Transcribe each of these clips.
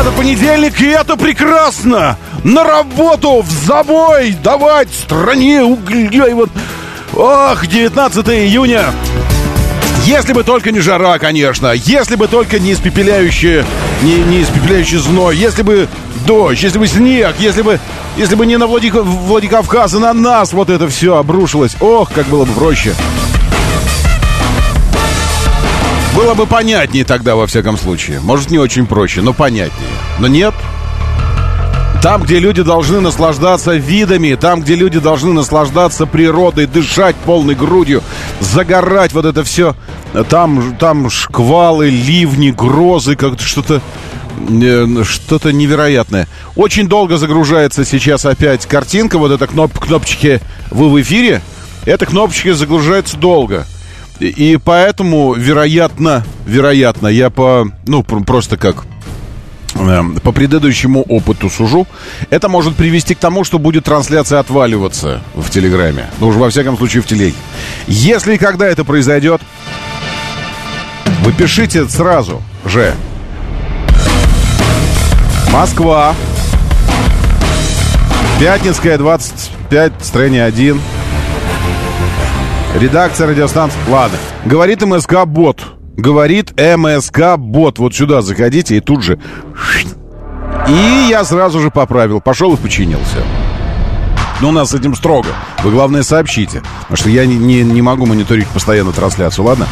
Это понедельник, и это прекрасно! На работу, в забой, давать стране угля вот... Ох, 19 июня! Если бы только не жара, конечно. Если бы только не испепеляющий, не, не испепеляющий зной. Если бы дождь, если бы снег, если бы, если бы не на Владик... Владикавказ, а на нас вот это все обрушилось. Ох, как было бы проще. Было бы понятнее тогда, во всяком случае. Может, не очень проще, но понятнее. Но нет. Там, где люди должны наслаждаться видами, там, где люди должны наслаждаться природой, дышать полной грудью, загорать вот это все. Там, там шквалы, ливни, грозы, как-то что-то э, что-то невероятное. Очень долго загружается сейчас опять картинка, вот эта кноп кнопочки «Вы в эфире». Эта кнопочка загружается долго. И поэтому, вероятно, вероятно, я по, ну, просто как э, по предыдущему опыту сужу, это может привести к тому, что будет трансляция отваливаться в Телеграме. Ну, уж во всяком случае в телеге. Если и когда это произойдет, вы пишите сразу же. Москва. Пятницкая, 25, строение 1. Редакция радиостанции. Ладно. Говорит МСК-бот. Говорит МСК-бот. Вот сюда заходите и тут же... И я сразу же поправил. Пошел и починился. Но у нас с этим строго. Вы, главное, сообщите. Потому что я не, не, не могу мониторить постоянно трансляцию, ладно?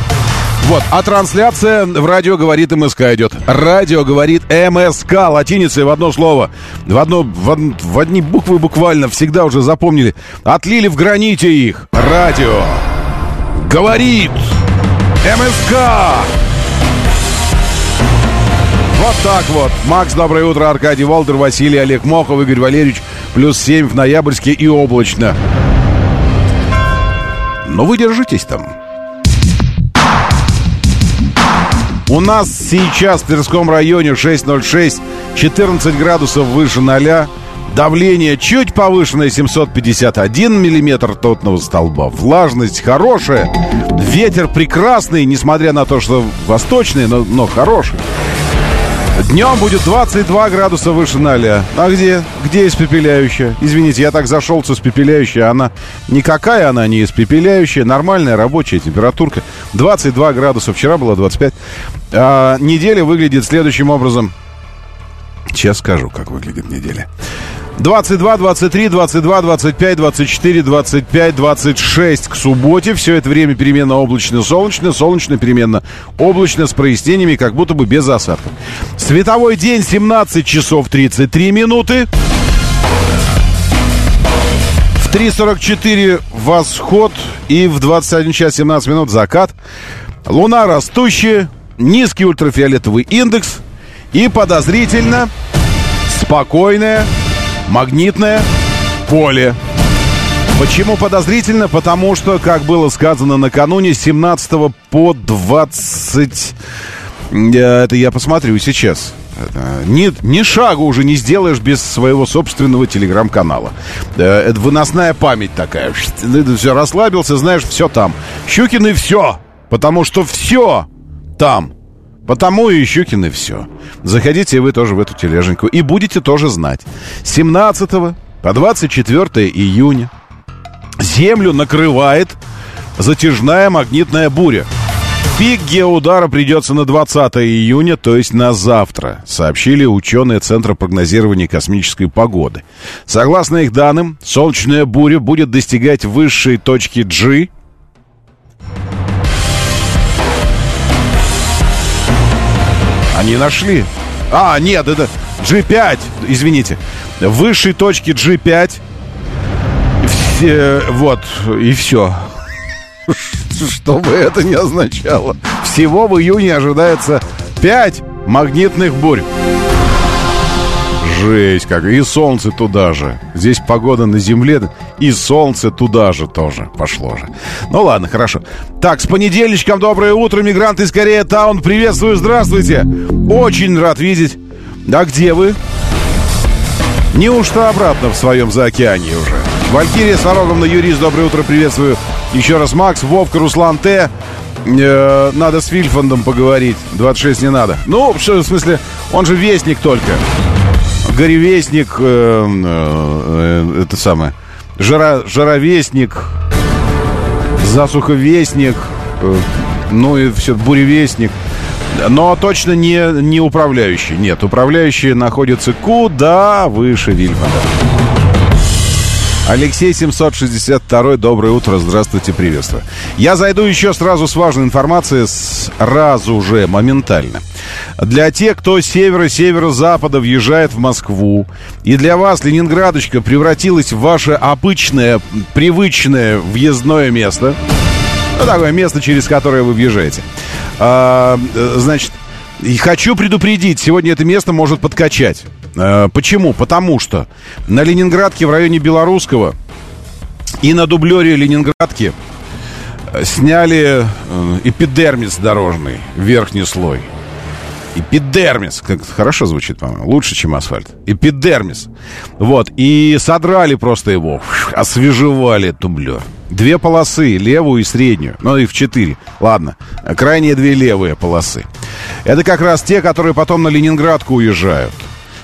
Вот, а трансляция в радио говорит МСК идет. Радио говорит МСК, латиницей в одно слово. В, одно, в, в одни буквы буквально всегда уже запомнили. Отлили в граните их. Радио говорит МСК. Вот так вот. Макс, доброе утро. Аркадий Волдер, Василий, Олег Мохов, Игорь Валерьевич. Плюс 7 в ноябрьске и облачно. Но вы держитесь там. У нас сейчас в Тверском районе 606, 14 градусов выше 0. Давление чуть повышенное 751 миллиметр тотного столба. Влажность хорошая. Ветер прекрасный, несмотря на то, что восточный, но, но хороший. Днем будет 22 градуса выше 0. А где? Где испепеляющая? Извините, я так зашел с испепеляющей. Она никакая она не испепеляющая. Нормальная рабочая температурка. 22 градуса. Вчера было 25. А, неделя выглядит следующим образом. Сейчас скажу, как выглядит неделя. 22, 23, 22, 25, 24, 25, 26 к субботе. Все это время переменно облачно-солнечно, солнечно-переменно облачно с прояснениями, как будто бы без осадков. Световой день 17 часов 33 минуты. В 3.44 восход и в 21 час 17 минут закат. Луна растущая, низкий ультрафиолетовый индекс и подозрительно спокойная магнитное поле. Почему подозрительно? Потому что, как было сказано накануне, с 17 по 20... э, Это я посмотрю сейчас. Это Ни, ни шагу уже не сделаешь без своего собственного телеграм-канала. Э, Это выносная память такая. Все расслабился, знаешь, все там. Щукины все. Потому что все там. Потому и Щукины все. Заходите и вы тоже в эту тележеньку. И будете тоже знать. С 17 по 24 июня Землю накрывает затяжная магнитная буря. Пик геоудара придется на 20 июня, то есть на завтра, сообщили ученые Центра прогнозирования космической погоды. Согласно их данным, солнечная буря будет достигать высшей точки G Они нашли. А, нет, это G5, извините. Высшей точки G5. Все, вот, и все. Что бы это ни означало. Всего в июне ожидается 5 магнитных бурь. Жесть как. И солнце туда же. Здесь погода на земле, и солнце туда же тоже пошло же. Ну ладно, хорошо. Так, с понедельничком доброе утро, мигранты из Корея Таун. Приветствую, здравствуйте. Очень рад видеть. А где вы? Неужто обратно в своем заокеане уже? Валькирия Сороговна, юрист, доброе утро, приветствую. Еще раз Макс, Вовка, Руслан Т. Э, надо с Вильфандом поговорить. 26 не надо. Ну, в смысле, он же вестник только. Горевестник, э, э, э, это самое, жара, жаровестник, засуховестник, ну и все, буревестник. Но точно не, не управляющий. Нет, управляющий находится куда выше Вильфанда. Алексей 762, доброе утро, здравствуйте, приветствую. Я зайду еще сразу с важной информацией, сразу же, моментально. Для тех, кто с севера-северо-запада въезжает в Москву, и для вас Ленинградочка превратилась в ваше обычное, привычное въездное место, ну, такое место, через которое вы въезжаете. А, значит, и хочу предупредить, сегодня это место может подкачать. Э, почему? Потому что на Ленинградке в районе Белорусского и на дублере Ленинградки э, сняли э, эпидермис дорожный, верхний слой. Эпидермис. Как хорошо звучит, по-моему. Лучше, чем асфальт. Эпидермис. Вот. И содрали просто его. Освежевали тублер. Две полосы, левую и среднюю. Ну, их в четыре. Ладно. Крайние две левые полосы. Это как раз те, которые потом на Ленинградку уезжают.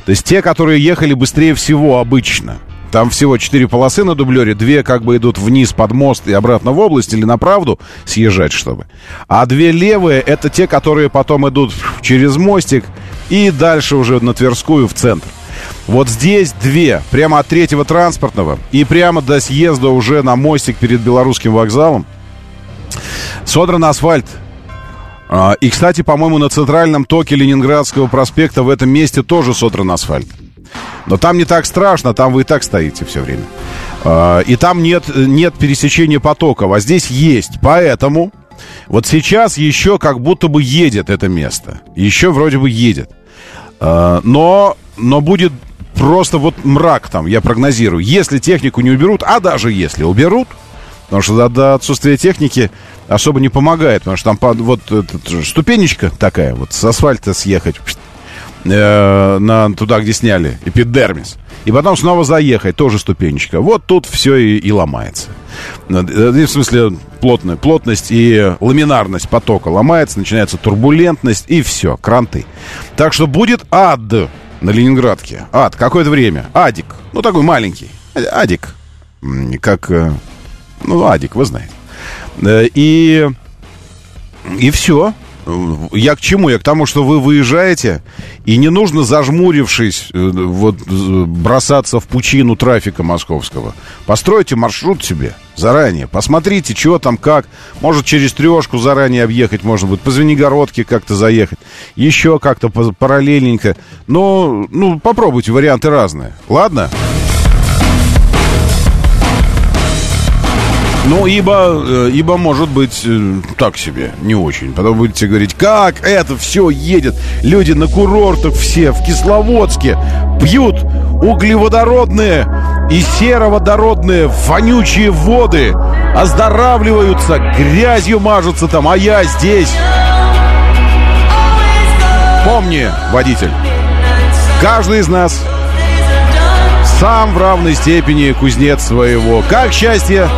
То есть те, которые ехали быстрее всего обычно. Там всего четыре полосы на дублере, две как бы идут вниз под мост и обратно в область или на правду съезжать, чтобы. А две левые — это те, которые потом идут через мостик и дальше уже на Тверскую в центр. Вот здесь две, прямо от третьего транспортного и прямо до съезда уже на мостик перед белорусским вокзалом. Содран асфальт, и, кстати, по-моему, на центральном токе Ленинградского проспекта в этом месте тоже сотран асфальт. Но там не так страшно, там вы и так стоите все время. А, и там нет, нет пересечения потоков, а здесь есть. Поэтому вот сейчас еще как будто бы едет это место. Еще вроде бы едет. А, но, но будет просто вот мрак там, я прогнозирую. Если технику не уберут, а даже если уберут, потому что до, до отсутствия техники особо не помогает, потому что там вот ступенечка такая, вот с асфальта съехать э, на, туда, где сняли, эпидермис. И потом снова заехать, тоже ступенечка. Вот тут все и, и ломается. Э, в смысле, плотная, плотность и ламинарность потока ломается, начинается турбулентность и все, кранты. Так что будет ад на Ленинградке. Ад, какое-то время. Адик. Ну, такой маленький. Адик. Как... Э, ну, Адик, вы знаете. Э, и, и все. Я к чему? Я к тому, что вы выезжаете, и не нужно, зажмурившись, э, вот, бросаться в пучину трафика московского. Постройте маршрут себе заранее. Посмотрите, что там, как. Может, через трешку заранее объехать, может быть, по Звенигородке как-то заехать. Еще как-то параллельненько. Но, ну, попробуйте, варианты разные. Ладно? Ну, ибо, э, ибо может быть э, так себе, не очень. Потом будете говорить, как это все едет. Люди на курортах все, в Кисловодске, пьют углеводородные и сероводородные вонючие воды, оздоравливаются, грязью мажутся там, а я здесь. Помни, водитель, каждый из нас сам в равной степени кузнец своего. Как счастье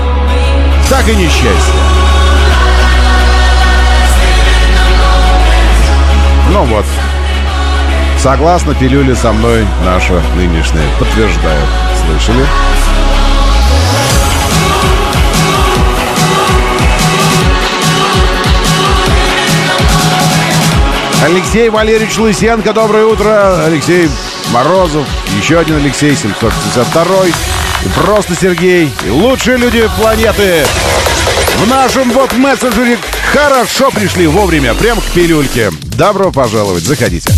так и несчастье. Ну вот. Согласно пилюле со мной наша нынешняя подтверждает. Слышали? Алексей Валерьевич Лысенко, доброе утро. Алексей Морозов, еще один Алексей 762 просто Сергей, лучшие люди планеты. В нашем вот мессенджере хорошо пришли вовремя, прям к пилюльке. Добро пожаловать, заходите.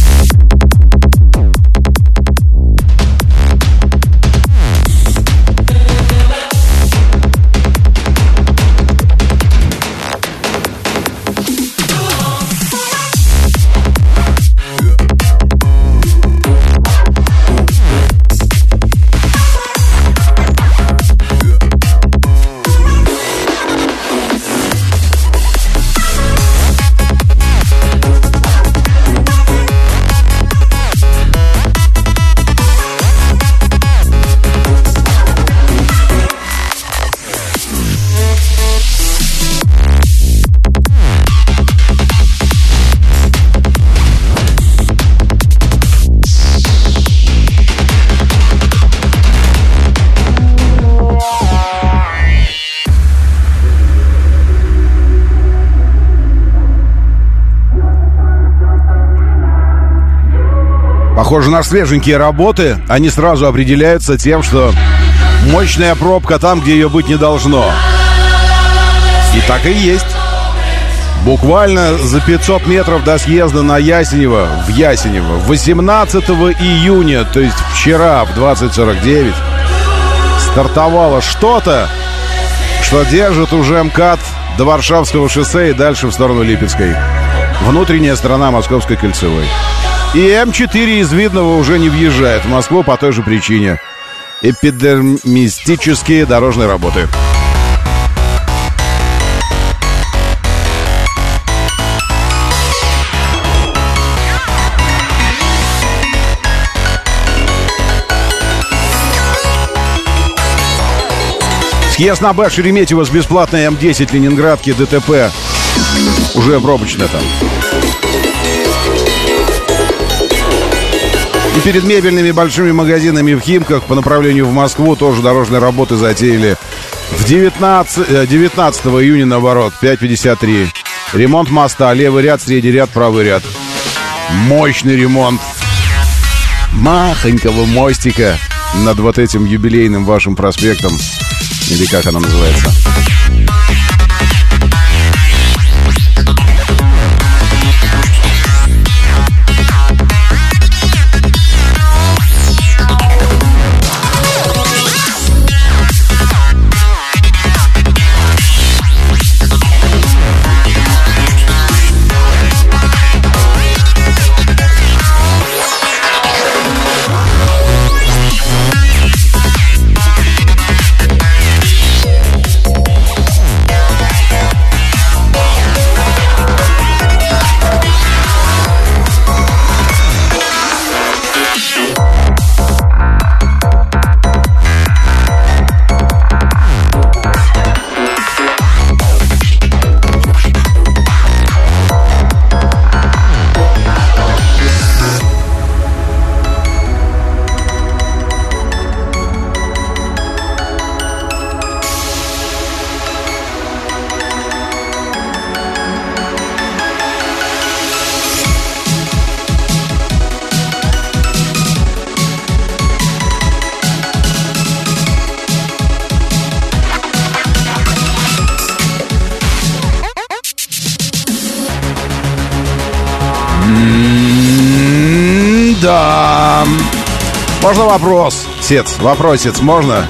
Похоже на свеженькие работы. Они сразу определяются тем, что мощная пробка там, где ее быть не должно. И так и есть. Буквально за 500 метров до съезда на Ясенево, в Ясенево, 18 июня, то есть вчера в 2049, стартовало что-то, что держит уже МКАД до Варшавского шоссе и дальше в сторону Липецкой. Внутренняя сторона Московской кольцевой. И М4 из Видного уже не въезжает в Москву по той же причине. Эпидермистические дорожные работы. Съезд на Б Шереметьево с бесплатной М10 Ленинградки ДТП. Уже пробочно там. И перед мебельными большими магазинами в Химках по направлению в Москву тоже дорожные работы затеяли. В 19, 19 э, июня, наоборот, 5.53. Ремонт моста, левый ряд, средний ряд, правый ряд. Мощный ремонт махонького мостика над вот этим юбилейным вашим проспектом. Или как она называется? Вопрос? Сец, вопросец, можно?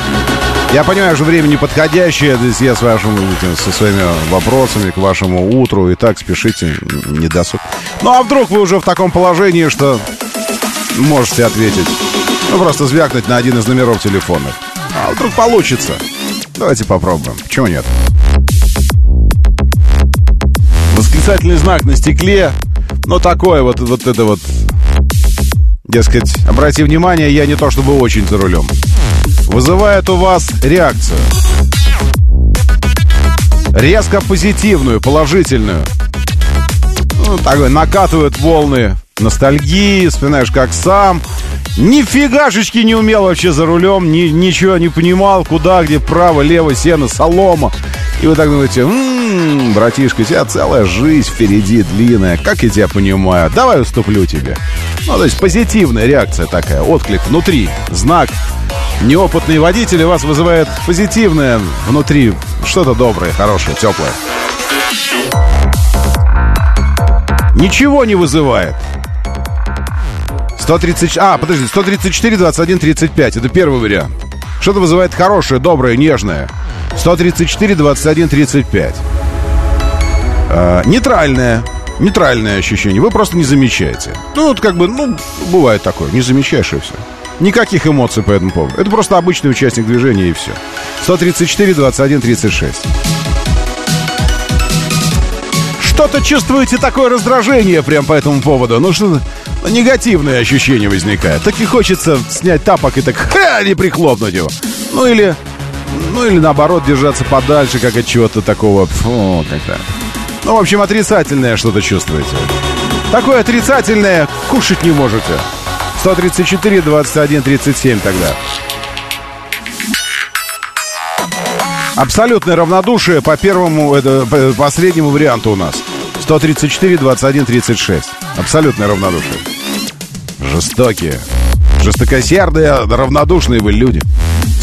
Я понимаю, что время неподходящее, здесь я с вашим, со своими вопросами к вашему утру, и так спешите, не досуг. Ну а вдруг вы уже в таком положении, что можете ответить? Ну просто звякнуть на один из номеров телефона. А вдруг получится? Давайте попробуем. Почему нет? Восклицательный знак на стекле. Ну такое вот, вот это вот Дескать, обрати внимание, я не то чтобы очень за рулем. Вызывает у вас реакцию. Резко позитивную, положительную. Ну, такой, накатывают волны ностальгии, вспоминаешь, как сам. Нифигашечки не умел вообще за рулем, ни, ничего не понимал, куда, где, право, лево, сено, солома. И вы так думаете, м-м, братишка, у тебя целая жизнь впереди длинная, как я тебя понимаю, давай уступлю тебе. Ну, то есть позитивная реакция такая, отклик внутри, знак. Неопытные водители вас вызывает позитивное внутри, что-то доброе, хорошее, теплое. Ничего не вызывает. 130... А, подожди, 134, 21, 35. Это первый вариант. Что-то вызывает хорошее, доброе, нежное. 134, 21, 35. А, нейтральное. Нейтральное ощущение. Вы просто не замечаете. Ну, вот как бы, ну, бывает такое. Не замечаешь и все. Никаких эмоций по этому поводу. Это просто обычный участник движения и все. 134, 21, 36. Что-то чувствуете такое раздражение прям по этому поводу. Ну что ну, негативные ощущения возникают. Так и хочется снять тапок и так ха, не прихлопнуть его. Ну или, ну или наоборот держаться подальше, как от чего-то такого. Фу, как-то. Ну, в общем, отрицательное что-то чувствуете. Такое отрицательное кушать не можете. 134, 21, 37 тогда. Абсолютное равнодушие по первому, это, по последнему варианту у нас. 134, 21, 36. Абсолютное равнодушие. Жестокие. Жестокосердые, равнодушные вы люди.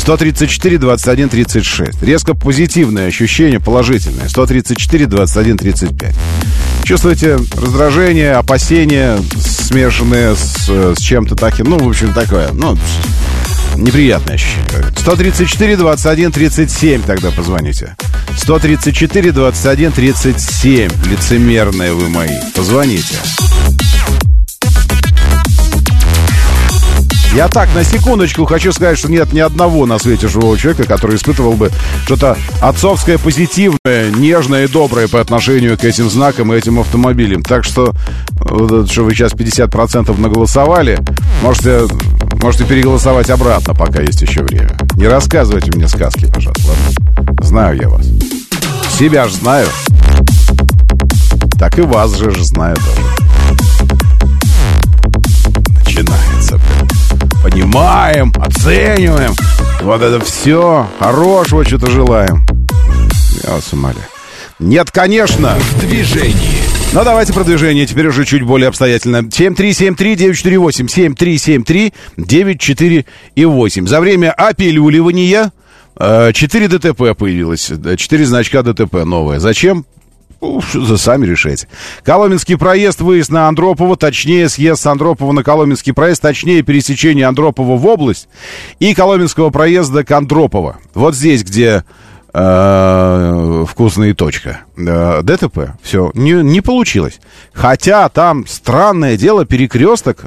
134, 21, 36. Резко позитивное ощущение, положительное. 134, 21, 35. Чувствуете раздражение, опасения, смешанные с, с чем-то таким. Ну, в общем, такое. Ну, неприятное ощущение. 134, 21, 37 тогда позвоните. 134, 21, 37. Лицемерные вы мои. Позвоните. Я так, на секундочку хочу сказать, что нет ни одного на свете живого человека, который испытывал бы что-то отцовское, позитивное, нежное и доброе по отношению к этим знакам и этим автомобилям. Так что, вот, что вы сейчас 50% наголосовали, можете, можете переголосовать обратно, пока есть еще время. Не рассказывайте мне сказки, пожалуйста, ладно? Знаю я вас. Себя же знаю. Так и вас же, же знаю тоже. Понимаем, оцениваем. Вот это все. Хорошего что-то желаем. Я вас умоляю. Нет, конечно. В движении. Ну, давайте про движение. Теперь уже чуть более обстоятельно. 7373948. 7373948. За время опилюливания 4 э, ДТП появилось. 4 значка ДТП новое. Зачем? Ну, сами решайте. Коломенский проезд, выезд на Андропова, точнее съезд с Андропова на Коломенский проезд, точнее пересечение Андропова в область и Коломенского проезда к Андропово. Вот здесь, где э, вкусная точка. Э, ДТП. Все, не, не получилось. Хотя там странное дело, перекресток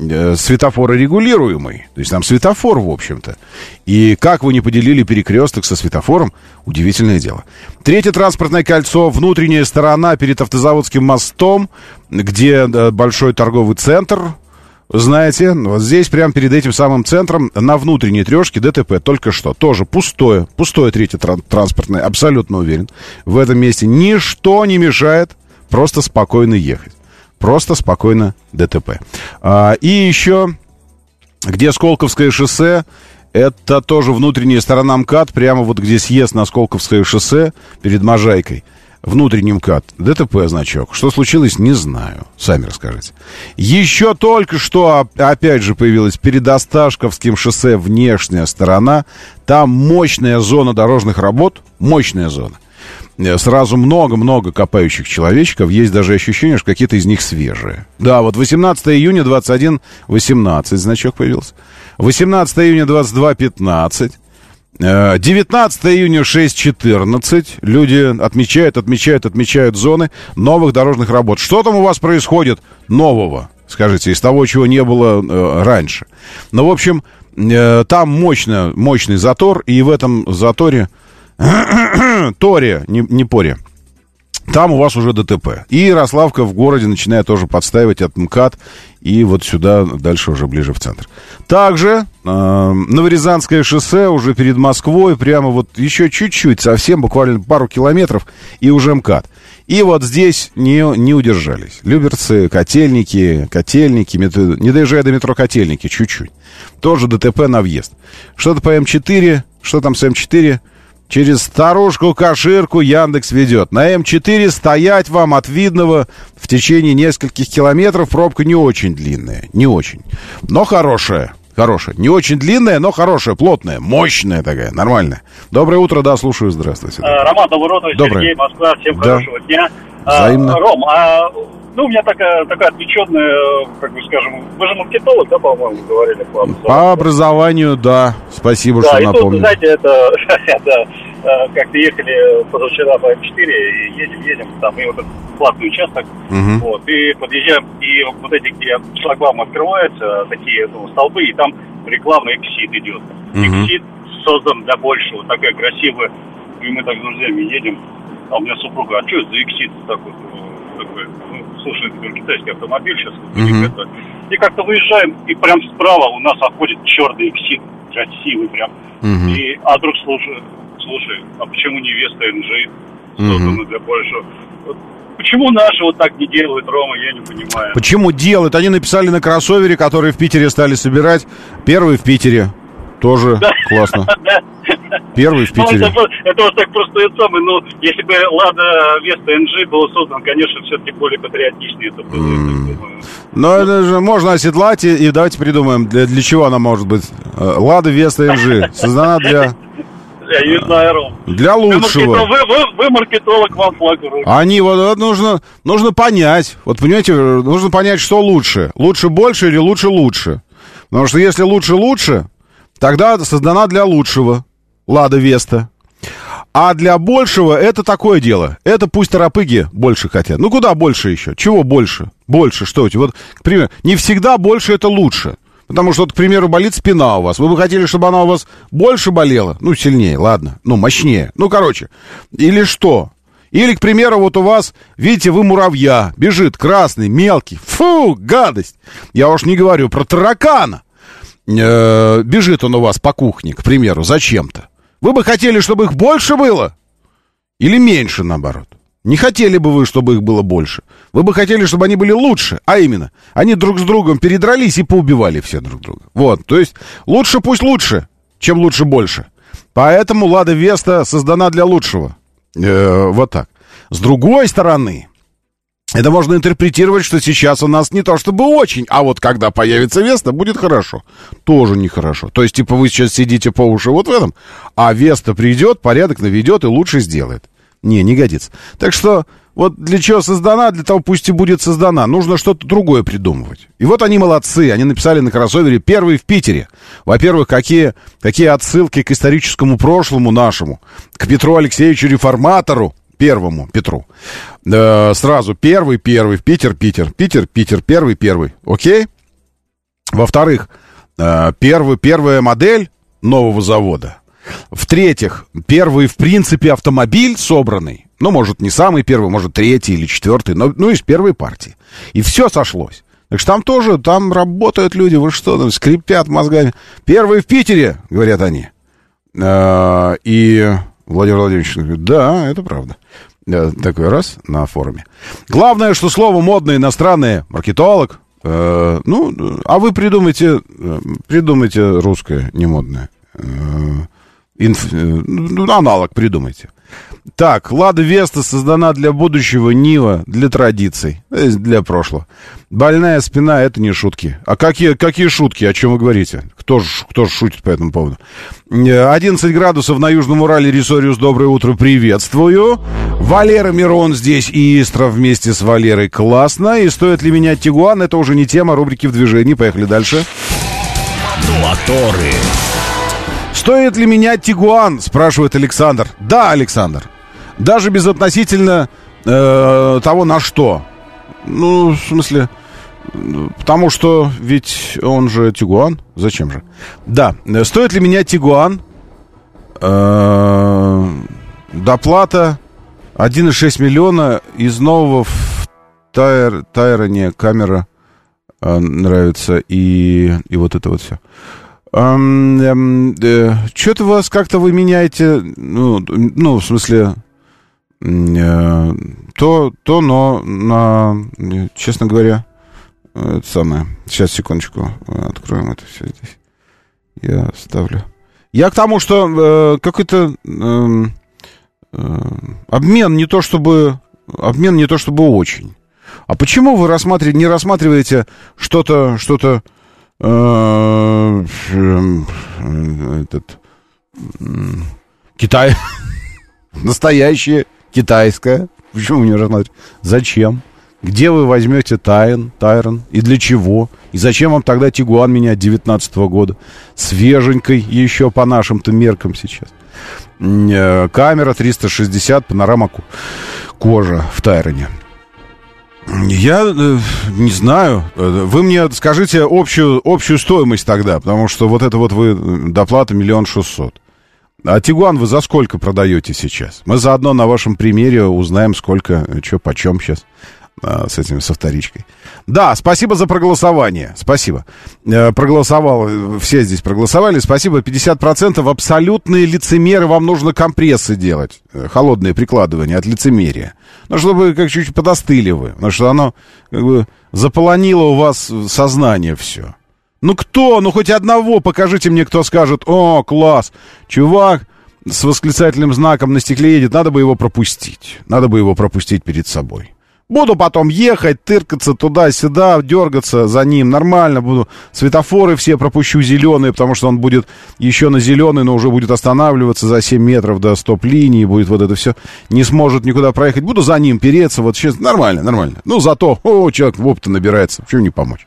Э, светофоры регулируемый. То есть там светофор, в общем-то. И как вы не поделили перекресток со светофором, удивительное дело. Третье транспортное кольцо, внутренняя сторона перед автозаводским мостом, где большой торговый центр, знаете, вот здесь, прямо перед этим самым центром, на внутренней трешке ДТП только что. Тоже пустое, пустое третье тран- транспортное, абсолютно уверен. В этом месте ничто не мешает просто спокойно ехать. Просто спокойно ДТП. А, и еще, где Сколковское шоссе, это тоже внутренняя сторона МКАД, прямо вот где съезд на Сколковское шоссе перед Можайкой. Внутренний МКАД. ДТП значок. Что случилось, не знаю. Сами расскажите. Еще только что, опять же, появилась перед Осташковским шоссе внешняя сторона. Там мощная зона дорожных работ. Мощная зона. Э, сразу много-много копающих человечков. Есть даже ощущение, что какие-то из них свежие. Да, вот 18 июня 21, 18 значок появился. 18 июня 22, 15. 19 июня 6.14. Люди отмечают, отмечают, отмечают зоны новых дорожных работ. Что там у вас происходит нового? Скажите, из того, чего не было э, раньше. Ну, в общем, э, там мощно, мощный затор, и в этом заторе Торе, не, не Поре. Там у вас уже ДТП. И Ярославка в городе начинает тоже подстаивать от МКАД. И вот сюда, дальше уже ближе в центр. Также э, Новорязанское шоссе уже перед Москвой. Прямо вот еще чуть-чуть, совсем буквально пару километров. И уже МКАД. И вот здесь не, не удержались. Люберцы, котельники, котельники, метро, не доезжая до метро котельники, чуть-чуть. Тоже ДТП на въезд. Что-то по М4, что там с М4? Через старушку Каширку Яндекс ведет. На М4 стоять вам от видного в течение нескольких километров. Пробка не очень длинная, не очень. Но хорошая, хорошая. Не очень длинная, но хорошая, плотная, мощная такая, нормальная. Доброе утро, да, слушаю, здравствуйте. Да. Роман Доброе. Сергей, Москва, всем Да. хорошего дня. Взаимно. А, Ром, а, ну, у меня такая, такая отвлеченная, как бы скажем, вы же маркетолог, да, по-моему, говорили? По, По образованию, да, спасибо, да, что и тут, знаете, это, это э, как-то ехали позавчера по М4, и едем, едем, там, и вот этот платный участок, Мгм. вот, и подъезжаем, и вот эти, где шлагбаум открываются, такие ну, столбы, и там рекламный эксид идет. Мгм. Эксид создан для большего, такая красивая, и мы так с друзьями едем, а у меня супруга, а что это за эксид такой, такой, ну, слушай, это китайский автомобиль сейчас, это. и как-то выезжаем, и прям справа у нас обходит черный эксид, красивый прям, Мгм. и, а вдруг слушай, слушай, а почему не Веста NG создана для большего? Вот почему наши вот так не делают, Рома, я не понимаю. Почему делают? Они написали на кроссовере, который в Питере стали собирать. Первый в Питере. Тоже классно. Первый в Ну, Питере. это, вот- это вот так просто это самое, но если бы Лада Веста NG было создано, конечно, все-таки более патриотичнее это было. думаю. Но это же можно оседлать и, и давайте придумаем, для, для чего она может быть. Э, Лада Веста МЖ создана для, для Вы, лучшего. маркетолог, вы, вы- вы маркетолог, вам флаг в руки. Они вот, вот нужно, нужно понять. Вот понимаете, нужно понять, что лучше. Лучше больше или лучше лучше. Потому что если лучше лучше, тогда создана для лучшего. Лада Веста. А для большего это такое дело. Это пусть торопыги больше хотят. Ну куда больше еще? Чего больше? Больше что у тебя? Вот, к примеру, не всегда больше это лучше. Потому что, вот, к примеру, болит спина у вас. Вы бы хотели, чтобы она у вас больше болела? Ну, сильнее, ладно. Ну, мощнее. Ну, короче. Или что? Или, к примеру, вот у вас, видите, вы муравья, бежит красный, мелкий. Фу, гадость. Я уж не говорю про таракана. Э, бежит он у вас по кухне, к примеру, зачем-то. Вы бы хотели, чтобы их больше было? Или меньше, наоборот? Не хотели бы вы, чтобы их было больше. Вы бы хотели, чтобы они были лучше. А именно, они друг с другом передрались и поубивали все друг друга. Вот, то есть лучше пусть лучше, чем лучше больше. Поэтому Лада Веста создана для лучшего. Э, вот так. С другой стороны, это можно интерпретировать, что сейчас у нас не то чтобы очень, а вот когда появится Веста, будет хорошо. Тоже нехорошо. То есть, типа, вы сейчас сидите по уши вот в этом, а Веста придет, порядок наведет и лучше сделает. Не, не годится. Так что, вот для чего создана, для того пусть и будет создана. Нужно что-то другое придумывать. И вот они молодцы. Они написали на кроссовере «Первый в Питере». Во-первых, какие, какие отсылки к историческому прошлому нашему, к Петру Алексеевичу Реформатору, первому Петру. Э, сразу первый, первый, Питер, Питер, Питер, Питер, первый, первый. Окей? Во-вторых, э, первый, первая модель нового завода. В-третьих, первый, в принципе, автомобиль собранный. Ну, может, не самый первый, может, третий или четвертый, но ну, из первой партии. И все сошлось. Так что там тоже, там работают люди, вы что, там скрипят мозгами. Первый в Питере, говорят они. Э, И Владимир Владимирович говорит, да, это правда. Э, Такой раз на форуме. Главное, что слово модное, иностранное, маркетолог. Э, Ну, а вы придумайте, э, придумайте русское, не модное. Э, инф- э, аналог придумайте. Так, Лада Веста создана для будущего, Нива для традиций, для прошлого. Больная спина — это не шутки. А какие, какие шутки? О чем вы говорите? Кто же кто ж шутит по этому поводу? Э, 11 градусов на Южном Урале. Рисориус, доброе утро, приветствую. Валера Мирон здесь и Истра вместе с Валерой. Классно. И стоит ли менять Тигуан? Это уже не тема рубрики в движении. Поехали дальше. Моторы. Стоит ли менять Тигуан? Спрашивает Александр. Да, Александр. Даже безотносительно э, того, на что. Ну, в смысле, потому что ведь он же Тигуан. Зачем же? Да. Э, Стоит ли менять Тигуан? Э, доплата 1,6 миллиона из нового в Тайр, Тайроне камера э, нравится и, и вот это вот все. Что-то вас как-то вы меняете, ну, ну в смысле, э, то, то, но на, э, честно говоря, э, это самое. Сейчас, секундочку, э, откроем это все здесь. Я ставлю. Я к тому, что э, какой-то эм, э, обмен не то чтобы обмен не то чтобы очень. А почему вы рассматриваете, не рассматриваете что-то, что-то э, э, этот м, Китай настоящее китайское? Почему не рассматриваете? Зачем? Где вы возьмете Тайрон, Тайрон и для чего? И зачем вам тогда Тигуан менять 19 года? Свеженькой еще по нашим-то меркам сейчас. Э, Камера 360, панорама кожа в Тайроне. Я э, не знаю. Э, Вы мне скажите общую, общую стоимость тогда, потому что вот это вот вы э, доплата миллион шестьсот. А Тигуан вы за сколько продаете сейчас? Мы заодно на вашем примере узнаем, сколько, что, почем сейчас а, с этим, со вторичкой. Да, спасибо за проголосование. Спасибо. Э, Проголосовал, э, все здесь проголосовали. Спасибо, 50% абсолютные лицемеры. Вам нужно компрессы делать. э, Холодные прикладывания от лицемерия. Ну, чтобы как чуть-чуть подостыли вы. Потому что оно как бы заполонило у вас сознание все. Ну кто? Ну хоть одного покажите мне, кто скажет, о, класс, чувак с восклицательным знаком на стекле едет, надо бы его пропустить. Надо бы его пропустить перед собой. Буду потом ехать, тыркаться туда-сюда, дергаться за ним. Нормально буду. Светофоры все пропущу зеленые, потому что он будет еще на зеленый, но уже будет останавливаться за 7 метров до стоп-линии. Будет вот это все. Не сможет никуда проехать. Буду за ним переться. Вот сейчас нормально, нормально. Ну, зато, о, человек в опыт набирается. Почему не помочь?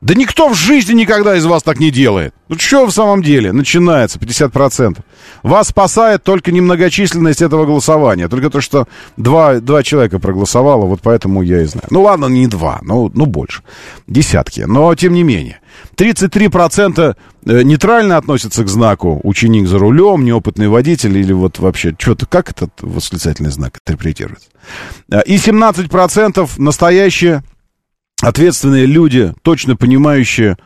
Да никто в жизни никогда из вас так не делает. Ну что в самом деле? Начинается 50%. Вас спасает только немногочисленность этого голосования. Только то, что два, два человека проголосовало, вот поэтому я и знаю. Ну ладно, не два, ну, ну больше. Десятки. Но тем не менее. 33% э, нейтрально относятся к знаку ученик за рулем, неопытный водитель или вот вообще что-то, как этот восклицательный знак интерпретируется. Э, и 17% настоящие ответственные люди, точно понимающие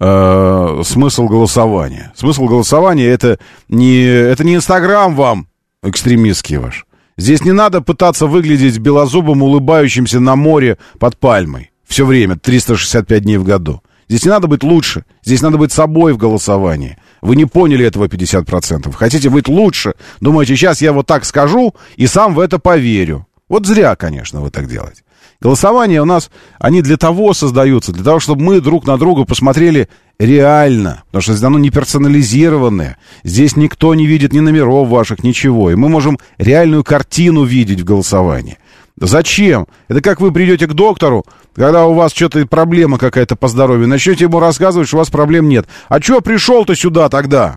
э, смысл голосования. Смысл голосования это не, это не Инстаграм вам, экстремистский ваш. Здесь не надо пытаться выглядеть белозубым, улыбающимся на море под пальмой. Все время, 365 дней в году. Здесь не надо быть лучше. Здесь надо быть собой в голосовании. Вы не поняли этого 50%. Хотите быть лучше. Думаете, сейчас я вот так скажу и сам в это поверю. Вот зря, конечно, вы так делаете. Голосования у нас, они для того создаются, для того, чтобы мы друг на друга посмотрели реально. Потому что оно не персонализированное. Здесь никто не видит ни номеров ваших, ничего. И мы можем реальную картину видеть в голосовании. Зачем? Это как вы придете к доктору, когда у вас что-то проблема какая-то по здоровью, начнете ему рассказывать, что у вас проблем нет. А что пришел-то сюда тогда?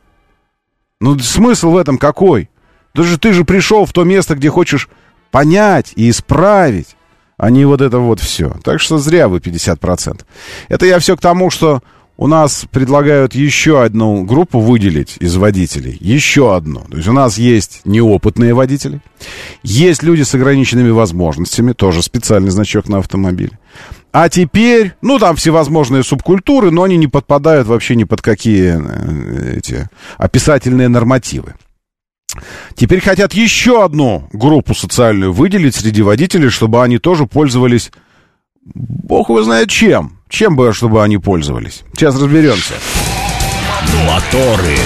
Ну, смысл в этом какой? Ты же, ты же пришел в то место, где хочешь понять и исправить а не вот это вот все. Так что зря вы 50%. Это я все к тому, что у нас предлагают еще одну группу выделить из водителей. Еще одну. То есть у нас есть неопытные водители. Есть люди с ограниченными возможностями. Тоже специальный значок на автомобиле. А теперь, ну, там всевозможные субкультуры, но они не подпадают вообще ни под какие э, эти описательные нормативы. Теперь хотят еще одну группу социальную выделить среди водителей, чтобы они тоже пользовались, бог его знает чем. Чем бы, чтобы они пользовались. Сейчас разберемся. Моторы.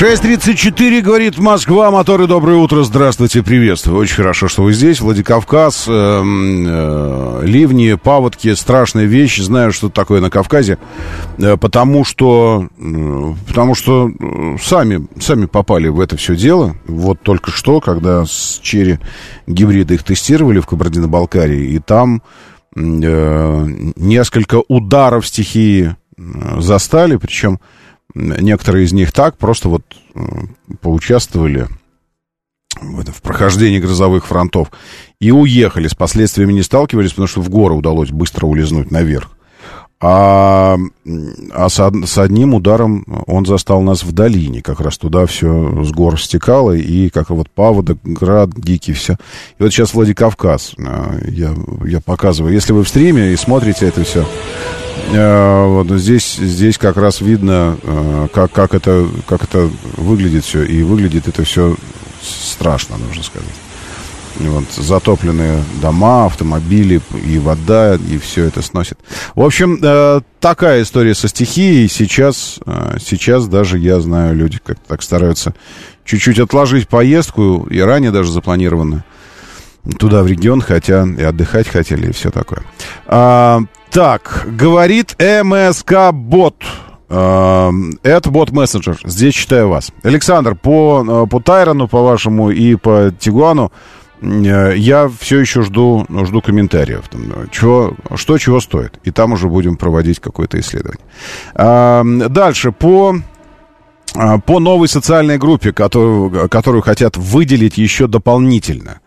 6.34, говорит Москва, моторы, доброе утро, здравствуйте, приветствую. Очень хорошо, что вы здесь. Владикавказ, э, э, ливни, паводки, страшная вещь. Знаю, что такое на Кавказе, э, потому что, э, потому что э, сами, сами попали в это все дело. Вот только что, когда с черри гибрида их тестировали в Кабардино-Балкарии, и там э, несколько ударов стихии э, застали, причем Некоторые из них так просто вот э, поучаствовали в, это, в прохождении грозовых фронтов и уехали, с последствиями не сталкивались, потому что в горы удалось быстро улизнуть наверх. А, а с, с одним ударом он застал нас в долине. Как раз туда все с гор стекало, и как вот паводок, град, дикий, все. И вот сейчас Владикавказ. Э, я, я показываю. Если вы в стриме и смотрите это все, вот здесь, здесь как раз видно, э, как, как, это, как это выглядит все. И выглядит это все страшно, нужно сказать. Вот, затопленные дома, автомобили, и вода, и все это сносит. В общем, э, такая история со стихией. Сейчас, сейчас даже я знаю, люди как так стараются чуть-чуть отложить поездку, и ранее даже запланировано туда, в регион, хотя и отдыхать хотели, и все такое. А, так, говорит МСК-бот. А, это бот-мессенджер. Здесь читаю вас. Александр, по, по Тайрону, по вашему, и по Тигуану э, я все еще жду, жду комментариев. Чего, что чего стоит. И там уже будем проводить какое-то исследование. А, дальше, по по новой социальной группе, которую, которую хотят выделить еще дополнительно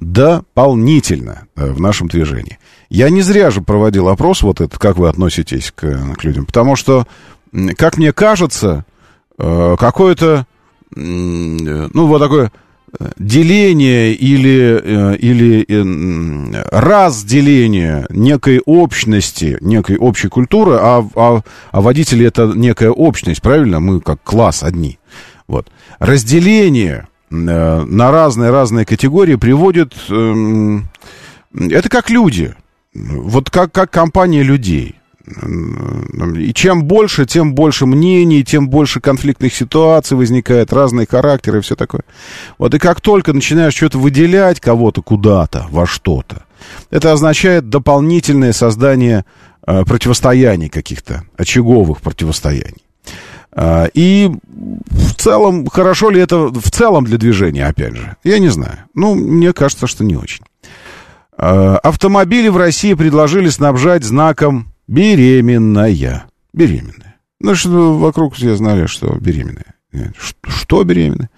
дополнительно э, в нашем движении. Я не зря же проводил опрос, вот это, как вы относитесь к, к людям, потому что, как мне кажется, э, какое-то, ну, вот такое деление или, или разделение некой общности, некой общей культуры, а, а, а водители это некая общность, правильно? Мы как класс одни. Вот. Разделение Э, на разные-разные категории приводит... Эм, это как люди. Вот как, как компания людей. И чем больше, тем больше мнений, тем больше конфликтных ситуаций возникает, разные характеры и все такое. Вот и как только начинаешь что-то выделять кого-то куда-то, во что-то, Это означает дополнительное создание э, противостояний каких-то, очаговых противостояний. Э, и целом, хорошо ли это в целом для движения, опять же, я не знаю. Ну, мне кажется, что не очень. Э, автомобили в России предложили снабжать знаком «беременная». Беременная. Ну, что вокруг все знали, что беременная. Что беременная?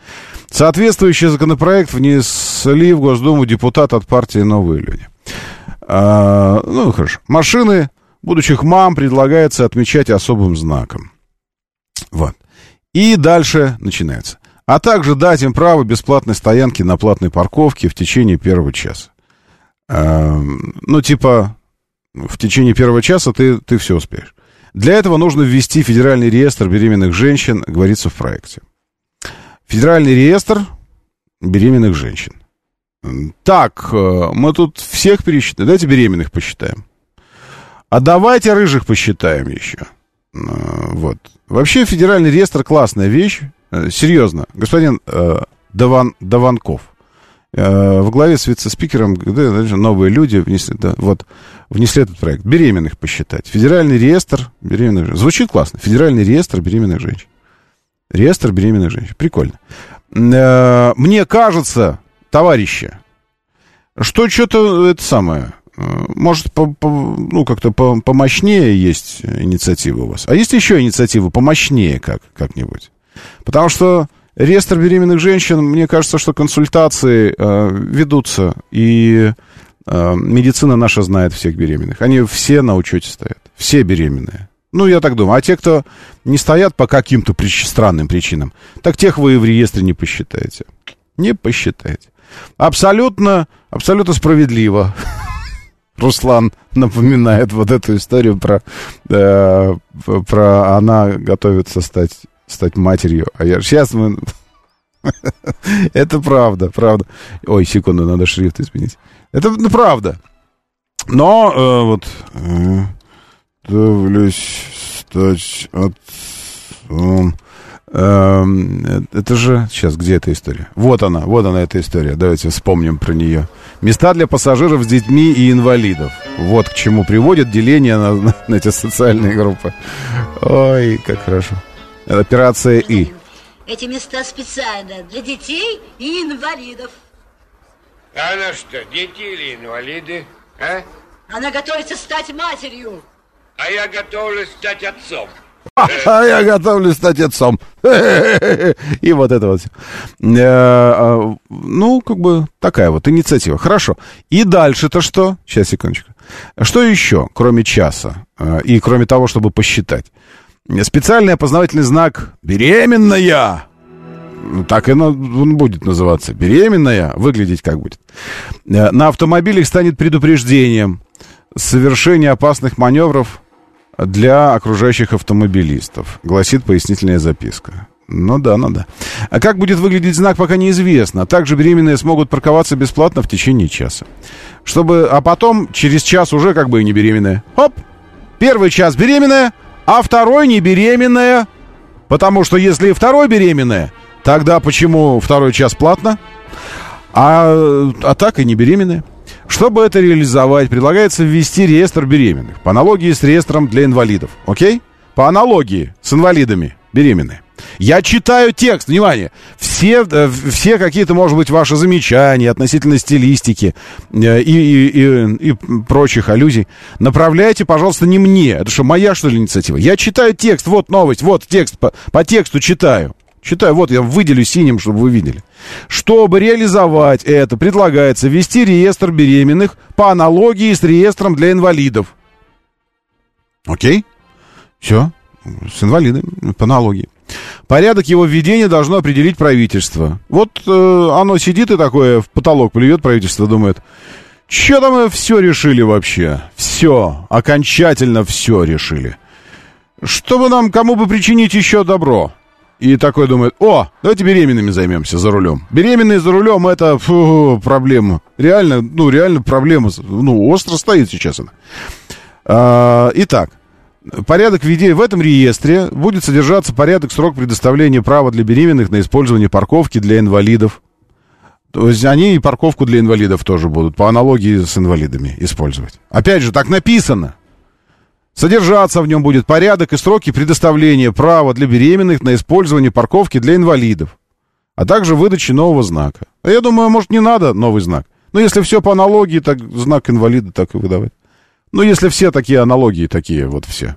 Соответствующий законопроект внесли в Госдуму депутат от партии «Новые люди». А, ну, хорошо. Машины будущих мам предлагается отмечать особым знаком. Вот. И дальше начинается. А также дать им право бесплатной стоянки на платной парковке в течение первого часа. А, ну, типа, в течение первого часа ты, ты все успеешь. Для этого нужно ввести федеральный реестр беременных женщин, говорится в проекте. Федеральный реестр беременных женщин. Так, э, мы тут всех пересчитаем. Давайте беременных посчитаем. А давайте рыжих посчитаем еще. Э, вот. Вообще федеральный реестр классная вещь. Э, серьезно. Господин э, Даван, Даванков. в главе с вице-спикером новые люди внесли, да, вот, внесли этот проект. Беременных посчитать. Федеральный реестр беременных женщин. Звучит классно. Федеральный реестр беременных женщин. Реестр беременных женщин. Прикольно. Э, мне кажется, товарищи, что что-то это самое, э, может, по, по, ну, как-то по, помощнее есть инициатива у вас. А есть еще инициатива помощнее как, как-нибудь? Потому что реестр беременных женщин, мне кажется, что консультации э, ведутся, и э, медицина наша знает всех беременных. Они все на учете стоят, все беременные. Ну, я так думаю. А те, кто не стоят по каким-то странным причинам, так тех вы в реестре не посчитаете. Не посчитаете. Абсолютно, абсолютно справедливо. Руслан напоминает вот эту историю про, э, про она готовится стать, стать матерью. А я сейчас мы... Это правда, правда. Ой, секунду, надо шрифт изменить. Это ну, правда. Но э, вот... Э, готовлюсь стать отцом. Эм, это же... Сейчас, где эта история? Вот она, вот она, эта история. Давайте вспомним про нее. Места для пассажиров с детьми и инвалидов. Вот к чему приводит деление на, на, на эти социальные группы. Ой, как хорошо. Операция «И». Эти места специально для детей и инвалидов. А она что, дети или инвалиды, а? Она готовится стать матерью. А я готовлюсь стать отцом. А я готовлюсь стать отцом. И вот это вот. Э, а, ну, как бы такая вот инициатива. Хорошо. И дальше-то что? Сейчас, секундочку. Что еще, кроме часа? Э, и кроме того, чтобы посчитать? Специальный опознавательный знак «Беременная». Так и он будет называться. «Беременная». Выглядеть как будет. Э, на автомобилях станет предупреждением совершение опасных маневров для окружающих автомобилистов, гласит пояснительная записка. Ну да, ну да. А как будет выглядеть знак, пока неизвестно. Также беременные смогут парковаться бесплатно в течение часа. Чтобы, а потом, через час уже как бы и не беременная. Хоп! Первый час беременная, а второй не беременная. Потому что если второй беременная, тогда почему второй час платно? А, а так и не беременная. Чтобы это реализовать, предлагается ввести реестр беременных. По аналогии с реестром для инвалидов. Окей? По аналогии с инвалидами беременные. Я читаю текст, внимание, все, э, все какие-то, может быть, ваши замечания относительно стилистики э, и, и, и, и прочих аллюзий направляйте, пожалуйста, не мне. Это что, моя, что ли, инициатива? Я читаю текст, вот новость, вот текст, по, по тексту читаю. Читаю, вот я выделю синим, чтобы вы видели. Чтобы реализовать это, предлагается ввести реестр беременных по аналогии с реестром для инвалидов. Окей? Все. С инвалидами, по аналогии. Порядок его введения должно определить правительство. Вот э, оно сидит и такое в потолок плюет, правительство думает, что там мы все решили вообще? Все, окончательно все решили. Чтобы нам, кому бы причинить еще добро? И такой думает, о, давайте беременными займемся за рулем. Беременные за рулем это фу, проблема. Реально, ну, реально проблема. Ну, остро стоит сейчас она. А, итак, порядок введения в этом реестре будет содержаться порядок срок предоставления права для беременных на использование парковки для инвалидов. То есть они и парковку для инвалидов тоже будут по аналогии с инвалидами использовать. Опять же, так написано. Содержаться в нем будет порядок и сроки предоставления права для беременных на использование парковки для инвалидов, а также выдачи нового знака. А я думаю, может, не надо новый знак. Но если все по аналогии, так знак инвалида так и выдавать. Ну, если все такие аналогии, такие вот все.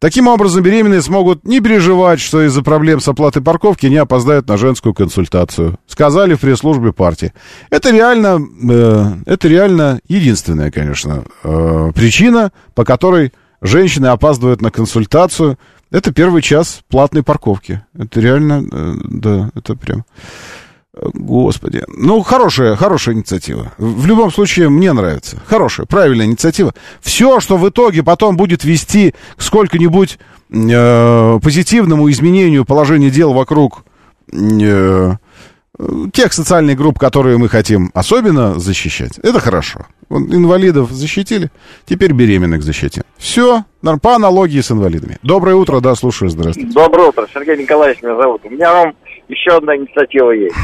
Таким образом, беременные смогут не переживать, что из-за проблем с оплатой парковки не опоздают на женскую консультацию. Сказали в пресс-службе партии. Это реально, э, это реально единственная, конечно, э, причина, по которой женщины опаздывают на консультацию. Это первый час платной парковки. Это реально, э, да, это прям... Господи. Ну, хорошая, хорошая инициатива. В любом случае, мне нравится. Хорошая, правильная инициатива. Все, что в итоге потом будет вести к сколько-нибудь э, позитивному изменению положения дел вокруг э, тех социальных групп, которые мы хотим особенно защищать, это хорошо. Инвалидов защитили, теперь беременных защитим. Все по аналогии с инвалидами. Доброе утро, да, слушаю, здравствуйте. Доброе утро, Сергей Николаевич меня зовут. У меня вам еще одна инициатива есть.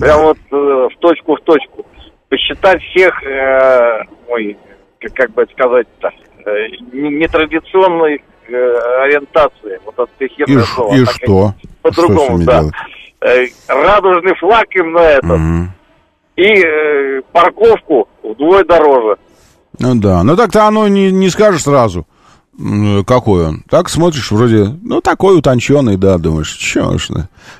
Да. Прям вот э, в точку в точку. Посчитать всех, э, ой, как, как бы это сказать-то, э, нетрадиционной э, ориентации. Вот эфирное и, слово. И что? По-другому, да. Э, радужный флаг им на этом. Угу. И э, парковку вдвое дороже. Ну да, ну так-то оно не, не скажешь сразу. Какой он? Так смотришь, вроде, ну, такой утонченный, да, думаешь, что ж.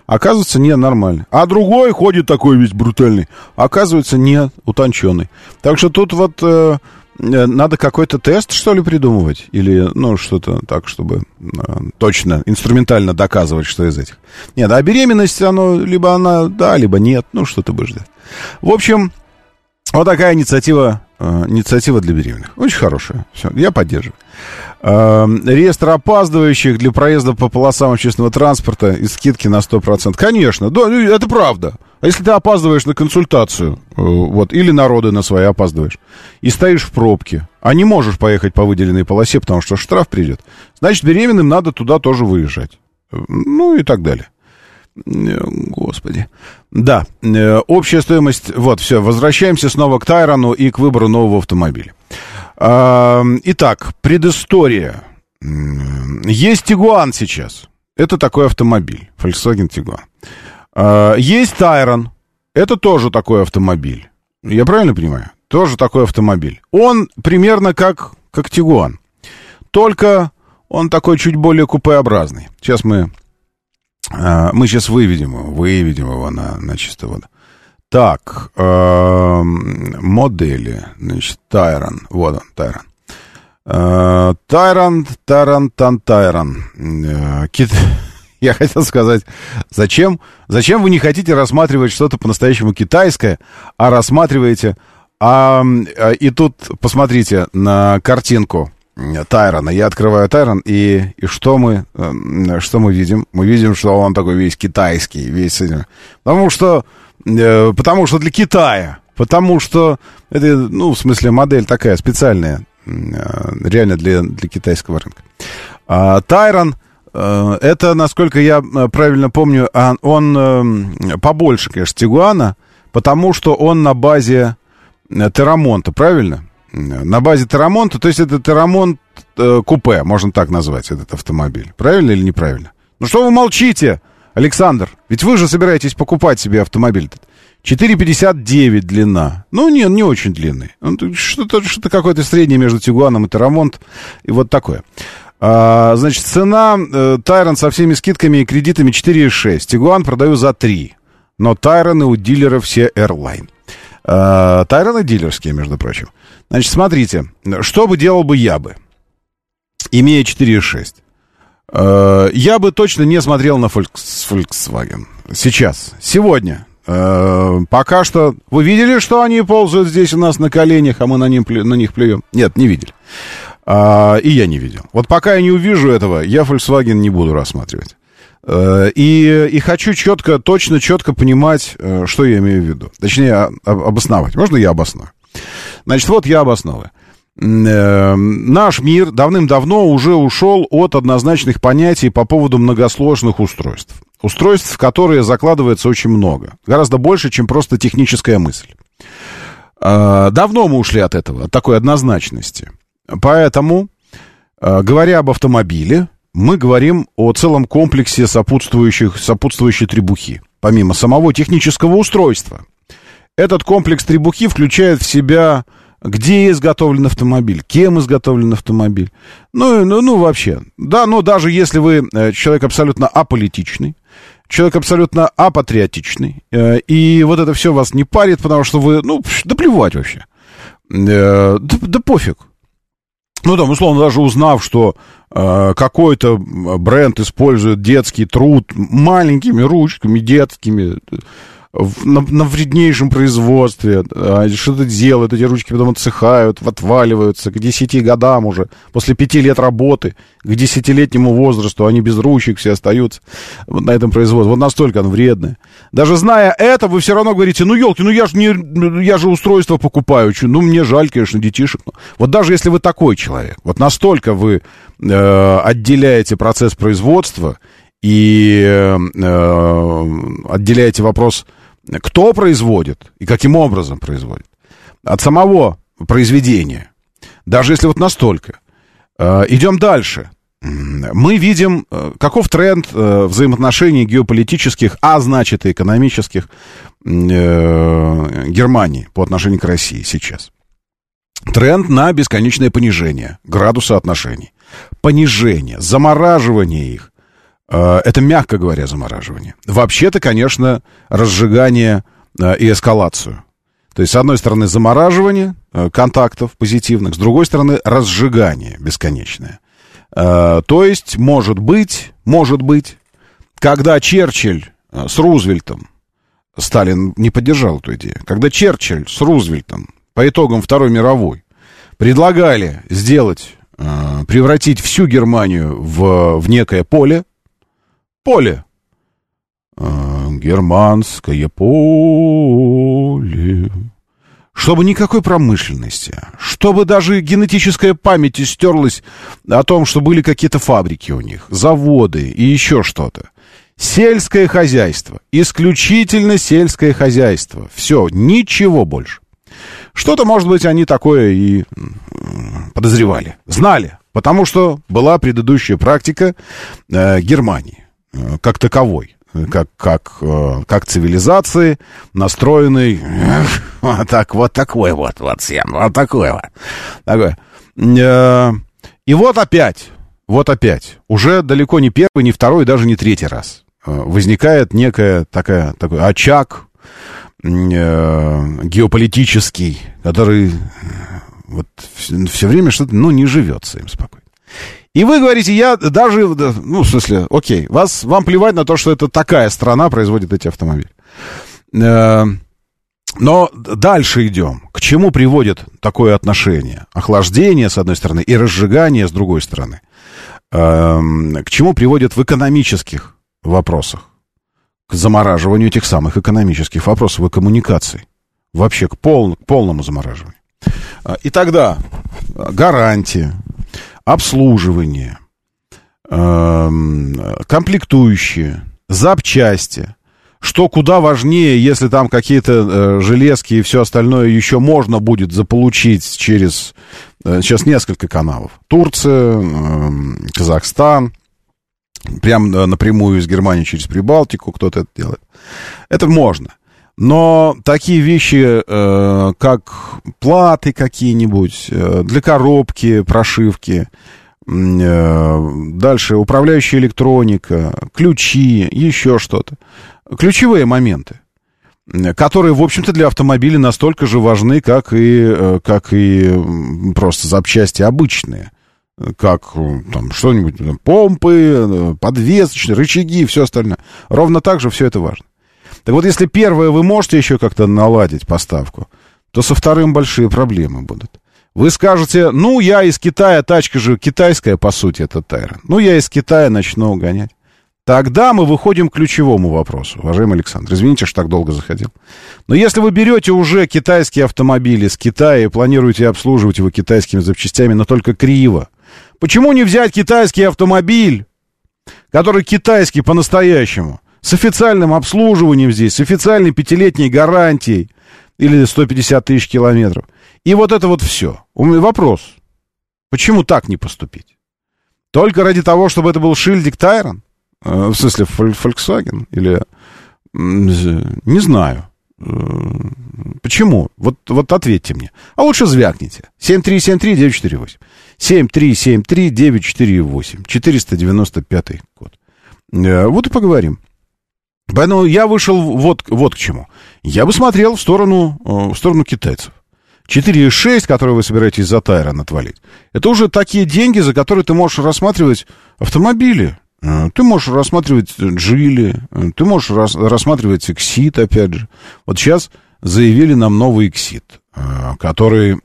Оказывается, нет, нормально. А другой ходит такой весь брутальный. Оказывается, нет, утонченный. Так что тут вот э, э, надо какой-то тест, что ли, придумывать? Или, ну, что-то так, чтобы э, точно, инструментально доказывать, что из этих. Нет, а беременность, оно, либо она да, либо нет, ну, что ты будешь ждать. В общем, вот такая инициатива Э, инициатива для беременных. Очень хорошая. Все, я поддерживаю. Э, реестр опаздывающих для проезда по полосам общественного транспорта и скидки на 100%. Конечно, да, ну, это правда. А если ты опаздываешь на консультацию, э, вот, или народы на свои опаздываешь, и стоишь в пробке, а не можешь поехать по выделенной полосе, потому что штраф придет, значит, беременным надо туда тоже выезжать. Ну и так далее. Господи. Да, э, общая стоимость... Вот, все, возвращаемся снова к Тайрону и к выбору нового автомобиля. А, итак, предыстория. Есть Тигуан сейчас. Это такой автомобиль. Volkswagen Tiguan. А, есть Тайрон. Это тоже такой автомобиль. Я правильно понимаю? Тоже такой автомобиль. Он примерно как, как Тигуан. Только он такой чуть более купеобразный. Сейчас мы мы сейчас выведем его, выведем его на, на чистую воду. Так, э, модели, значит, Тайрон, вот он, Тайрон. Э, Тайрон, Тайрон, Тан Тайрон. Э, кит... Я хотел сказать, зачем, зачем вы не хотите рассматривать что-то по-настоящему китайское, а рассматриваете... А, и тут посмотрите на картинку Тайрона. Я открываю Тайрон, и, и что, мы, э, что мы видим? Мы видим, что он такой весь китайский, весь... Потому что, э, потому что для Китая. Потому что это, ну, в смысле, модель такая специальная, э, реально для, для китайского рынка. А, Тайрон, это, насколько я правильно помню, а, он побольше, конечно, Тигуана, потому что он на базе Терамонта, правильно? На базе Терамонта, то есть это Терамонт э, купе, можно так назвать этот автомобиль. Правильно или неправильно? Ну что вы молчите, Александр? Ведь вы же собираетесь покупать себе автомобиль. 4,59 длина. Ну, не, не очень длинный. Ну, что-то что какое-то среднее между Тигуаном и Терамонт. И вот такое. А, значит, цена э, со всеми скидками и кредитами 4,6. Тигуан продаю за 3. Но Тайроны у дилера все Airline. А, Тайроны дилерские, между прочим. Значит, смотрите, что бы делал бы я бы, имея 4.6? Э, я бы точно не смотрел на Volkswagen. Сейчас, сегодня. Э, пока что... Вы видели, что они ползают здесь у нас на коленях, а мы на, ним, на них плюем? Нет, не видели. А, и я не видел. Вот пока я не увижу этого, я Volkswagen не буду рассматривать. Э, и, и хочу четко, точно, четко понимать, что я имею в виду. Точнее, обосновать. Можно я обосную? Значит, вот я обосновываю. э, наш мир давным-давно уже ушел от однозначных понятий по поводу многосложных устройств. Устройств, в которые закладывается очень много. Гораздо больше, чем просто техническая мысль. Э, давно мы ушли от этого, от такой однозначности. Поэтому, э, говоря об автомобиле, мы говорим о целом комплексе сопутствующих, сопутствующей требухи, помимо самого технического устройства. Этот комплекс требухи включает в себя, где изготовлен автомобиль, кем изготовлен автомобиль. Ну, ну, ну вообще. Да, но даже если вы э, человек абсолютно аполитичный, человек абсолютно апатриотичный, э, и вот это все вас не парит, потому что вы, ну, да плевать вообще. Э, да, да пофиг. Ну, там, условно, даже узнав, что какой-то бренд использует детский труд маленькими ручками, детскими, в, на, на вреднейшем производстве, а, что-то делают, эти ручки потом отсыхают, отваливаются к 10 годам уже, после 5 лет работы, к десятилетнему возрасту они без ручек все остаются вот на этом производстве. Вот настолько оно вредное. Даже зная это, вы все равно говорите, ну, елки, ну я же не, я же устройство покупаю, ну, мне жаль, конечно, детишек. Вот даже если вы такой человек, вот настолько вы э, отделяете процесс производства и э, э отделяете вопрос кто производит и каким образом производит. От самого произведения. Даже если вот настолько. Э, идем дальше. Мы видим, э, каков тренд э, взаимоотношений геополитических, а значит и экономических Германии по отношению к России сейчас. Тренд на бесконечное понижение градуса отношений. Понижение, замораживание их это, мягко говоря, замораживание. Вообще-то, конечно, разжигание э, и эскалацию. То есть, с одной стороны, замораживание э, контактов позитивных, с другой стороны, разжигание бесконечное. То есть, может быть, может быть, когда Черчилль с Рузвельтом, Сталин не поддержал эту идею, когда Черчилль с Рузвельтом по итогам Второй мировой предлагали сделать, превратить всю Германию в, в некое поле, поле. А, германское поле. Чтобы никакой промышленности, чтобы даже генетическая память стерлась о том, что были какие-то фабрики у них, заводы и еще что-то. Сельское хозяйство, исключительно сельское хозяйство. Все, ничего больше. Что-то, может быть, они такое и подозревали, знали, потому что была предыдущая практика э, Германии. Э, как таковой, как, как, э, как цивилизации, настроенной вот, так, вот такой вот, вот, Сен, вот такой вот. Такой. Э, и вот опять, вот опять, уже далеко не первый, не второй, даже не третий раз возникает некая такая, такой очаг геополитический, который вот все время что-то, ну, не живется им спокойно. И вы говорите, я даже, ну, в смысле, окей, вас, вам плевать на то, что это такая страна производит эти автомобили. Э, но дальше идем. К чему приводит такое отношение? Охлаждение, с одной стороны, и разжигание, с другой стороны. Эм, к чему приводит в экономических вопросах? К замораживанию этих самых экономических вопросов и коммуникаций. Вообще к, пол, к полному замораживанию. Э, и тогда гарантии, обслуживание, эм, комплектующие, запчасти. Что куда важнее, если там какие-то э, железки и все остальное еще можно будет заполучить через э, сейчас несколько каналов. Турция, э, Казахстан, прям э, напрямую из Германии через Прибалтику кто-то это делает. Это можно. Но такие вещи, э, как платы какие-нибудь э, для коробки, прошивки, э, дальше управляющая электроника, ключи, еще что-то. Ключевые моменты, которые, в общем-то, для автомобиля настолько же важны, как и, э, как и просто запчасти обычные. Как там что-нибудь, помпы, э, подвесочные, рычаги все остальное. Ровно так же все это важно. Так вот, если первое вы можете еще как-то наладить поставку, то со вторым большие проблемы будут. Вы скажете, ну, я из Китая, тачка же китайская, по сути, это Тайрон. Ну, я из Китая начну гонять. Тогда мы выходим к ключевому вопросу, уважаемый Александр. Извините, что так долго заходил. Но если вы берете уже китайские автомобили с Китая и планируете обслуживать его китайскими запчастями, но только криво, почему не взять китайский автомобиль, который китайский по-настоящему, с официальным обслуживанием здесь, с официальной пятилетней гарантией или 150 тысяч километров. И вот это вот все. У меня вопрос. Почему так не поступить? Только ради того, чтобы это был шильдик Тайрон? Э, В смысле, Volkswagen? Или... Не знаю. Э, Почему? Вот, вот ответьте мне. А лучше звякните. 7373948. 7373948. 495 код. Вот и поговорим. Поэтому я вышел вот, вот к чему. Я бы смотрел в сторону, э, в сторону китайцев. 4,6, которые вы собираетесь за Тайрон отвалить, это уже такие деньги, за которые ты можешь рассматривать автомобили. Э, Ты можешь рассматривать Джили, э, ты можешь рас- рассматривать Exit, опять же. Вот сейчас заявили нам новый Exit, э, который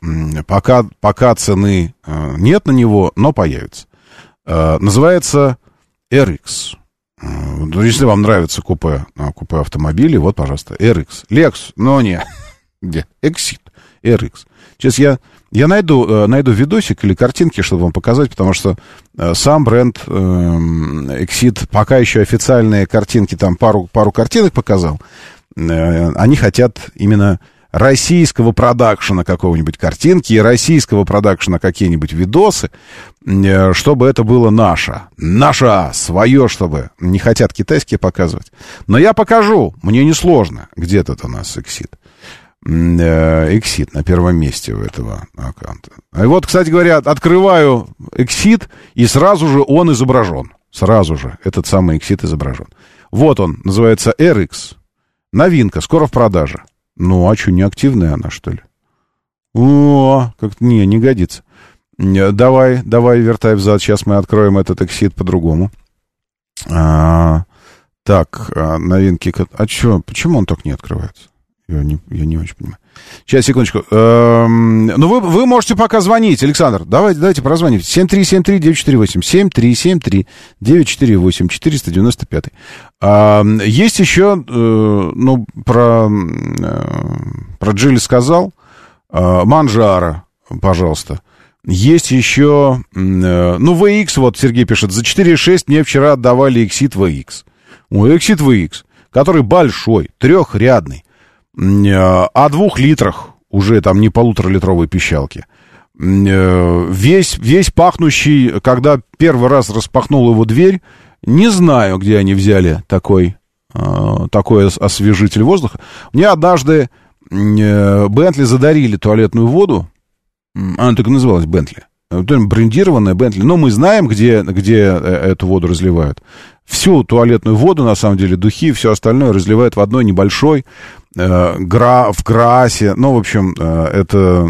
пока, пока цены нет на него, но появится. Называется RX. Э, ну, Если вам нравится купе, э, купе автомобилей, вот, пожалуйста, RX. Lex, но не. Где? Exit. RX. Сейчас я, я найду, э, найду видосик или картинки, чтобы вам показать, потому что э, сам бренд эм, Exit пока еще официальные картинки, там пару, пару картинок показал. Они хотят именно российского продакшена какого-нибудь картинки и российского продакшена какие-нибудь видосы, э, чтобы это было наше. Наше, свое, чтобы. Не хотят китайские показывать. Но я покажу, мне несложно. Где тут у нас Exit? Э, Exit на первом месте у этого аккаунта. И вот, кстати говоря, открываю Exit, и сразу же он изображен. Сразу же этот самый Exit изображен. Вот он, называется RX. Новинка, скоро в продаже. Ну, а что, не активная она, что ли? О, как не, не годится. Не, Давай, давай, вертай взад. Сейчас мы откроем этот Exit по-другому. А, так, а, новинки. А что, почему он так не открывается? Я не, я не очень понимаю. Сейчас, секундочку. Эм, ну, вы, вы можете пока звонить, Александр. Давайте, давайте прозвоните. 7373948. 7373948. 495. А, есть еще, э, ну, про, э, про Джили сказал. А, Манжара, пожалуйста. Есть еще, э, ну, VX, вот Сергей пишет, за 4,6 мне вчера отдавали Exit VX. Ой, Exit VX, который большой, трехрядный, э, о двух литрах, уже там не полуторалитровой пищалки. Э, Весь, весь пахнущий, когда первый раз распахнул его дверь, не знаю, где они взяли такой, э, такой ос- освежитель воздуха. Мне однажды э, Бентли задарили туалетную воду, Она так и называлась Бентли. Э, Брендированная Бентли. Но мы знаем, где, где э, эту воду разливают. Всю туалетную воду, на самом деле, духи, все остальное разливают в одной небольшой э, гра, в Граасе. Ну, в общем, э, это э,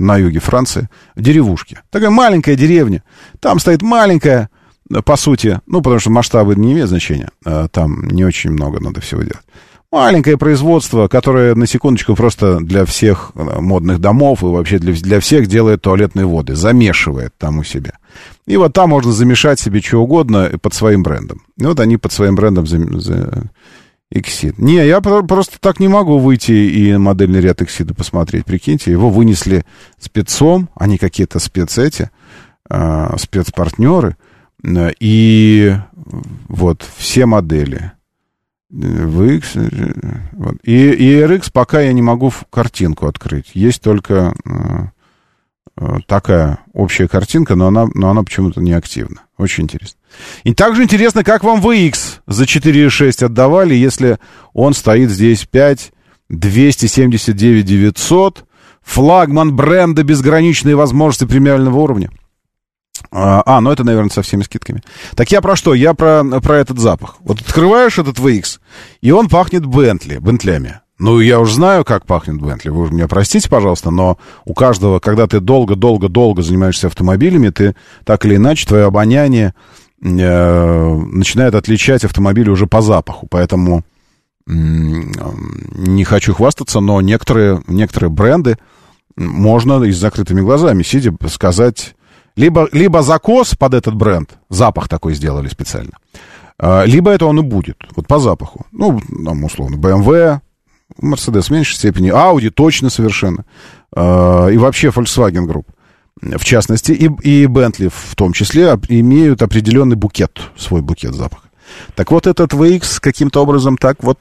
на юге Франции. Деревушке. Такая маленькая деревня. Там стоит маленькая, э, по сути, ну, потому что масштабы не имеют значения. Э, Там не очень много надо всего делать. Маленькое производство, которое, на секундочку, просто для всех э, модных домов и вообще для, для всех делает туалетные воды, замешивает там у себя. И вот там можно замешать себе что угодно под своим брендом. И вот они под своим брендом за Exit. Не, я про- просто так не могу выйти и модельный ряд Exit посмотреть. Прикиньте, его вынесли спецом, они какие-то спец эти, а, спецпартнеры. Э, И вот все модели. VX, э, вот. И, и RX пока я не могу картинку открыть. Есть только э, э, такая общая картинка, но она, но она почему-то не активна. Очень интересно. И также интересно, как вам VX за 4,6 отдавали, если он стоит здесь 5, 279 900, флагман бренда безграничные возможности премиального уровня. А, а, ну это, наверное, со всеми скидками. Так я про что? Я про, про этот запах. Вот открываешь этот VX, и он пахнет Бентли, Бентлями. Ну, я уже знаю, как пахнет Бентли. Вы меня простите, пожалуйста, но у каждого, когда ты долго-долго-долго занимаешься автомобилями, ты так или иначе, твое обоняние э, начинает отличать автомобили уже по запаху. Поэтому м, не хочу хвастаться, но некоторые, некоторые бренды можно и с закрытыми глазами, сидя, сказать... Либо, либо закос под этот бренд, запах такой сделали специально, А, Либо это он и будет, вот по запаху. Ну, там, условно, BMW, Mercedes в меньшей степени, Audi точно совершенно. А, И вообще Volkswagen Group, в частности, и, и Bentley в том числе, имеют определенный букет, свой букет запаха. Так вот, этот VX каким-то образом так вот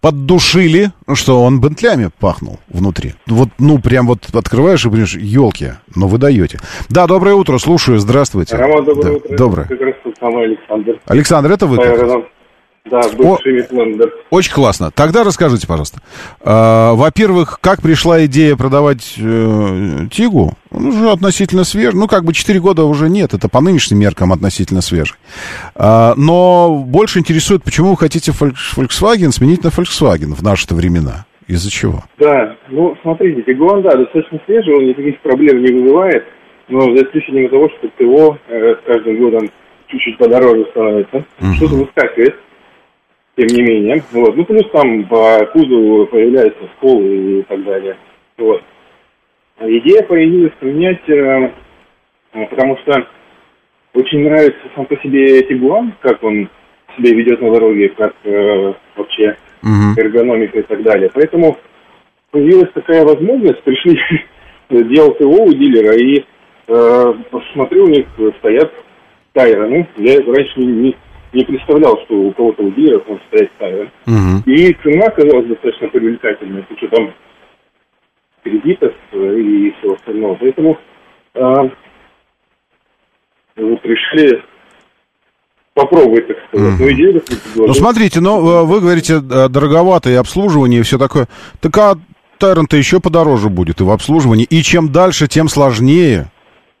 поддушили, что он бентлями пахнул внутри. Вот, ну, прям вот открываешь и понимаешь, елки, но вы даете. Да, доброе утро, слушаю, здравствуйте. Роман, доброе Да, утро. Доброе. Как раз тот самый Александр. Александр, это вы? как. Да, бывший Митлендер. Очень классно. Тогда расскажите, пожалуйста. А, во-первых, как пришла идея продавать э, Тигу? Он уже относительно свежий. Ну, как бы 4 года уже нет. Это по нынешним меркам относительно свежий. А, но больше интересует, почему вы хотите Volks- Volkswagen сменить на Volkswagen в наши-то времена? Из-за чего? Да, ну, смотрите, Тигуан, да, достаточно свежий, он никаких проблем не вызывает, но за исключением того, что ТО э, с каждым годом чуть-чуть подороже становится, что-то выскакивает, тем не менее. Вот. Ну, плюс там по кузову появляются сколы и так далее. Вот. Идея появилась поменять, э, э, потому что очень нравится сам по себе Тигуан, как он себя ведет на дороге, как э, вообще эргономика и так далее. Поэтому появилась такая возможность, пришли, делал ТО у дилера, и э, посмотрю, у них стоят тайры. Ну, я раньше не, не- представлял, что у кого-то у дилеров может стоять тайры. Мгм. И цена оказалась достаточно привлекательной, с учетом кредитов э, и всего остального. Поэтому э, вот решили попробовать, так сказать. Ну, идея Ну, смотрите, ну, э, вы говорите, э, дороговато и обслуживание, и все такое. Так а Тайрон-то еще подороже будет и в обслуживании. И чем дальше, тем сложнее.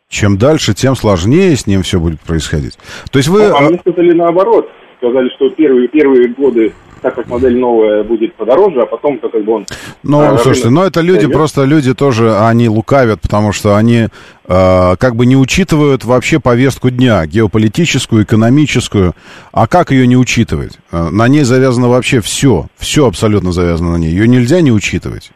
Чем дальше, тем сложнее с ним все будет происходить. То есть вы... А э, мне сказали наоборот. Сказали, что первые, первые годы, так как модель новая, будет подороже, а потом, как бы он... Ну, а, слушайте, ну это люди, просто люди тоже, они лукавят, потому что они э, как бы не учитывают вообще повестку дня, геополитическую, экономическую. А как ее не учитывать? Э, на ней завязано вообще все, все абсолютно завязано на ней. Ее нельзя не учитывать.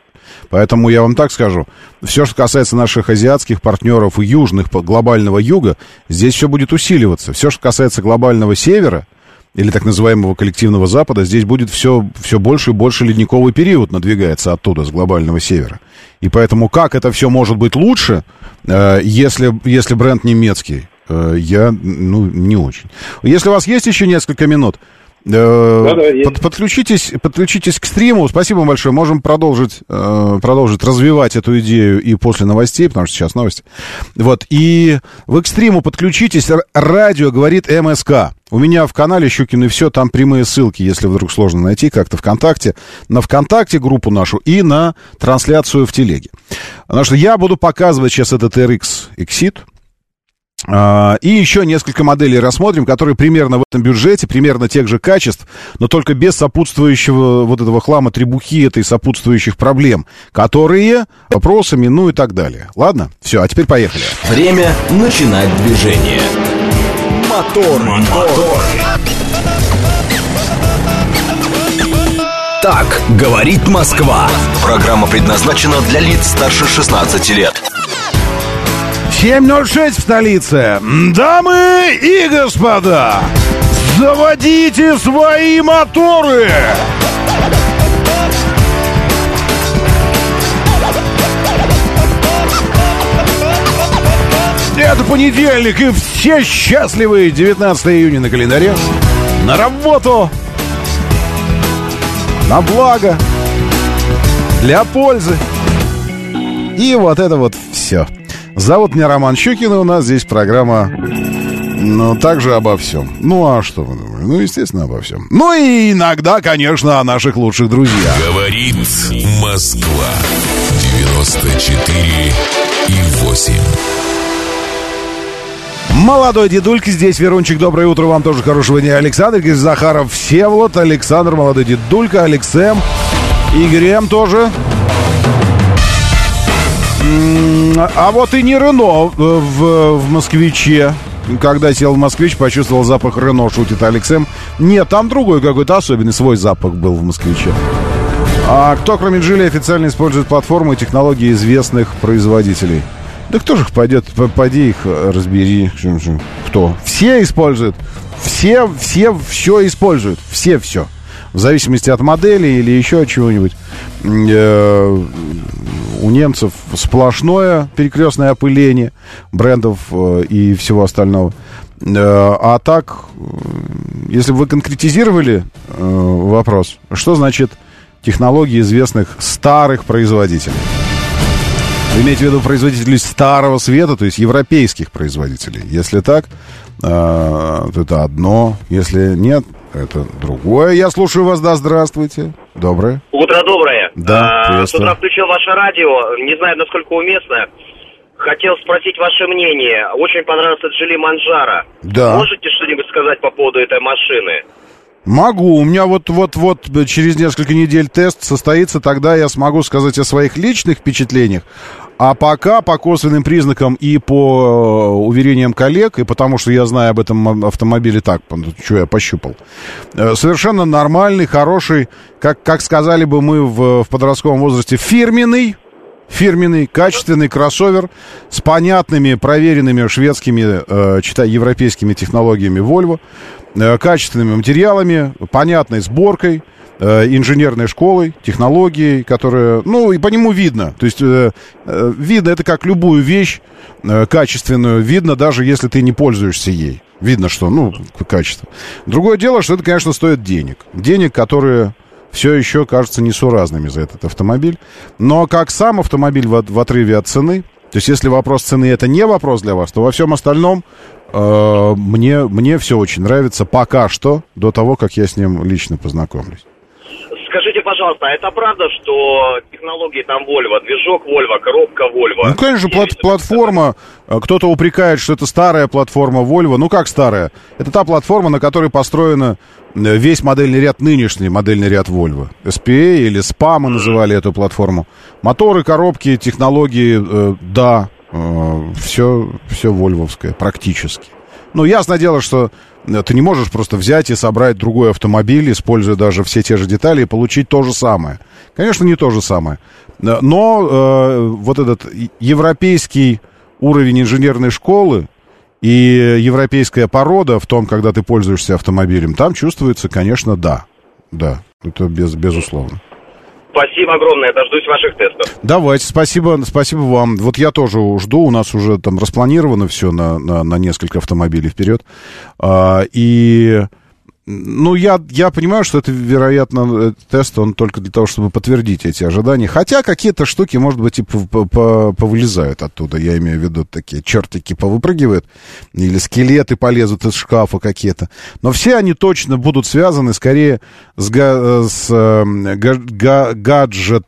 Поэтому я вам так скажу, все, что касается наших азиатских партнеров и южных, глобального юга, здесь все будет усиливаться. Все, что касается глобального севера, или так называемого коллективного Запада, здесь будет все, все больше и больше ледниковый период надвигается оттуда, с глобального севера. И поэтому как это все может быть лучше, э, если, если бренд немецкий, э, я, ну, не очень. Если у вас есть еще несколько минут, э, есть. под- подключитесь, подключитесь к стриму. Спасибо вам большое. Можем продолжить, э, продолжить развивать эту идею и после новостей, потому что сейчас новости. Вот. И вы к стриму подключитесь. Радио говорит МСК. У меня в канале Щукин и все, там прямые ссылки, если вдруг сложно найти как-то ВКонтакте, на ВКонтакте группу нашу и на трансляцию в Телеге. Потому что я буду показывать сейчас этот RX Exit, И еще несколько моделей рассмотрим, которые примерно в этом бюджете, примерно тех же качеств, но только без сопутствующего вот этого хлама требухи, этой сопутствующих проблем, которые вопросами, ну и так далее. Ладно? Все, а теперь поехали. Время начинать движение. Мотор, мотор. Так говорит Москва. Программа предназначена для лиц старше 16 лет. 7.06 в столице. Дамы и господа, заводите свои моторы! Это понедельник, и все счастливые 19 июня на календаре. На работу, на благо, для пользы. И вот это вот все. Зовут меня Роман Щукин, и у нас здесь программа, ну, также обо всем. Ну, а что вы думали? Ну, естественно, обо всем. Ну, и иногда, конечно, о наших лучших друзьях. Говорит Москва. 94 и 8. Молодой дедулька здесь, Верунчик, доброе утро, вам тоже хорошего дня. Александр Захаров, Всеволод, Александр, молодой дедулька, Алексем, Игорь М. тоже. М, А вот и не Рено э, в, в «Москвиче». Когда сел в «Москвич», почувствовал запах Рено, шутит Алексем. Нет, там другой какой-то особенный свой запах был в «Москвиче». А кто, кроме Джили, официально использует платформу и технологии известных производителей? Да кто же их пойдет? Пойди их э, разбери. Кто? Все используют. Все, все все используют. Все все. В зависимости от модели или еще чего-нибудь. Э, У немцев сплошное перекрестное опыление брендов э, и всего остального. Э, А так, если бы вы конкретизировали вопрос, что значит технологии известных старых производителей? Вы имеете в виду производителей старого света, то есть европейских производителей. Если так, то это одно. Если нет, это другое. Я слушаю вас, да, здравствуйте. Доброе. Утро доброе. Да, А, С утра включил ваше радио. Не знаю, насколько уместно. Хотел спросить ваше мнение. Очень понравился Джили Манжара. Да. Можете что-нибудь сказать по поводу этой машины? Могу. У меня вот-вот-вот через несколько недель тест состоится, тогда я смогу сказать о своих личных впечатлениях. А пока по косвенным признакам и по э, уверениям коллег, и потому что я знаю об этом автомобиле так, что я пощупал, э, совершенно нормальный, хороший, как, как сказали бы мы в, в подростковом возрасте, фирменный, фирменный, качественный кроссовер с понятными, проверенными шведскими, э, читай, европейскими технологиями Volvo, э, качественными материалами, понятной сборкой, инженерной школой, технологией, которая, ну, и по нему видно. То есть э, э, видно, это как любую вещь э, качественную, видно, даже если ты не пользуешься ей. Видно, что, ну, качество. Другое дело, что это, конечно, стоит денег. Денег, которые все еще кажутся несуразными за этот автомобиль. Но как сам автомобиль в, в отрыве от цены, то есть если вопрос цены это не вопрос для вас, то во всем остальном э, мне, мне все очень нравится пока что, до того, как я с ним лично познакомлюсь. Скажите, пожалуйста, а это правда, что технологии там Volvo, движок Volvo, коробка Volvo? Ну, конечно, плат- платформа, э, кто-то упрекает, что это старая платформа Volvo. Ну, как старая? Это та платформа, на которой построена э, весь модельный ряд, нынешний модельный ряд Volvo. SPA или SPA мы называли эту платформу. Моторы, коробки, технологии, э, да, все, все вольвовское практически. Ну, ясное дело, что э, ты не можешь просто взять и собрать другой автомобиль, используя даже все те же детали, и получить то же самое. Конечно, не то же самое. Э, Но э, вот этот европейский уровень инженерной школы и европейская порода в том, когда ты пользуешься автомобилем, там чувствуется, конечно, да. Да, это без, безусловно. Спасибо огромное, дождусь ваших тестов. Давайте, спасибо, спасибо вам. Вот я тоже жду, у нас уже там распланировано все на, на, на несколько автомобилей вперед. А, и, ну, я, я понимаю, что это, вероятно, э, тест, он только для того, чтобы подтвердить эти ожидания. Хотя какие-то штуки, может быть, и по- по- по- повылезают оттуда. Я имею в виду такие чертики повыпрыгивают, или скелеты полезут из шкафа какие-то. Но все они точно будут связаны скорее с, га- с э, га- га- гаджет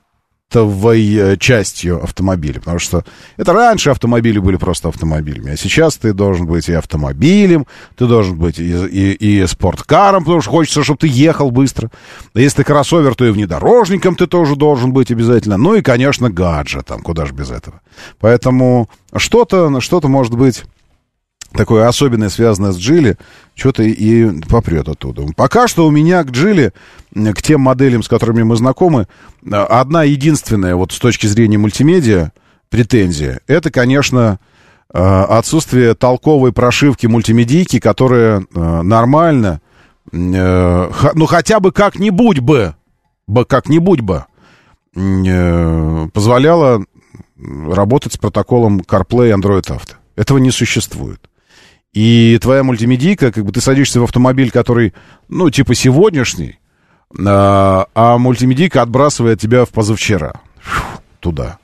товой э, частью автомобиля. Потому что это раньше автомобили были просто автомобилями, а сейчас ты должен быть и автомобилем, ты должен быть и, и, и спорткаром, потому что хочется, чтобы ты ехал быстро. Если ты кроссовер, то и внедорожником ты тоже должен быть обязательно. Ну и, конечно, гаджетом, куда же без этого. Поэтому что-то, что-то может быть такое особенное, связанное с Джили, что-то и попрет оттуда. Пока что у меня к Джили, к тем моделям, с которыми мы знакомы, э, одна единственная вот с точки зрения мультимедиа претензия, это, конечно, э, отсутствие толковой прошивки мультимедийки, которая э, нормально, ну хотя бы как-нибудь бы, бы как-нибудь бы позволяла работать с протоколом CarPlay Android Auto. Этого не существует. И твоя мультимедийка, как бы ты садишься в автомобиль, который, ну, типа сегодняшний, а, а мультимедийка отбрасывает тебя в позавчера Фу, туда.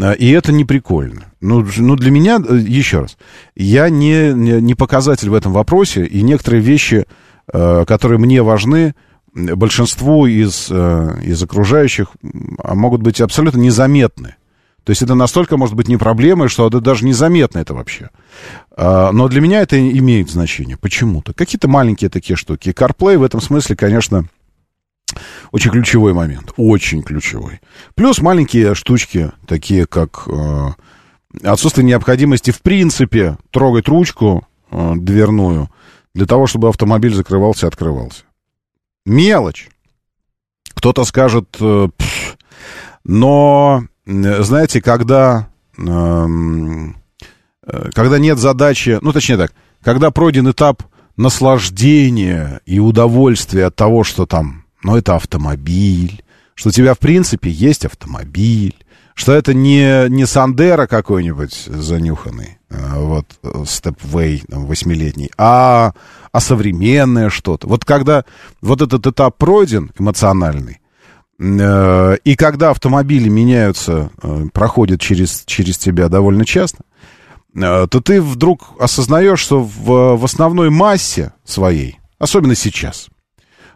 А, И это не прикольно. Ну, ну, для меня, э, еще раз, я не, не показатель в этом вопросе, и некоторые вещи, э, которые мне важны, большинству из, э, из окружающих а могут быть абсолютно незаметны. То есть это настолько может быть не проблемой, что это даже незаметно это вообще. А, Но для меня это имеет значение почему-то. Какие-то маленькие такие штуки. CarPlay в этом смысле, конечно, очень ключевой момент. Очень ключевой. Плюс маленькие штучки, такие как э, отсутствие необходимости в принципе трогать ручку э, дверную для того, чтобы автомобиль закрывался и открывался. Мелочь. Кто-то скажет, э, но, знаете, когда эм, когда нет задачи, ну, точнее так, когда пройден этап наслаждения и удовольствия от того, что там, ну, это автомобиль, что у тебя, в принципе, есть автомобиль, что это не, не Сандера какой-нибудь занюханный, а вот, степвей восьмилетний, а, а современное что-то. Вот когда вот этот этап пройден, эмоциональный, э, и когда автомобили меняются, э, проходят через, через тебя довольно часто, э, то ты вдруг осознаешь, что в, в основной массе своей, особенно сейчас,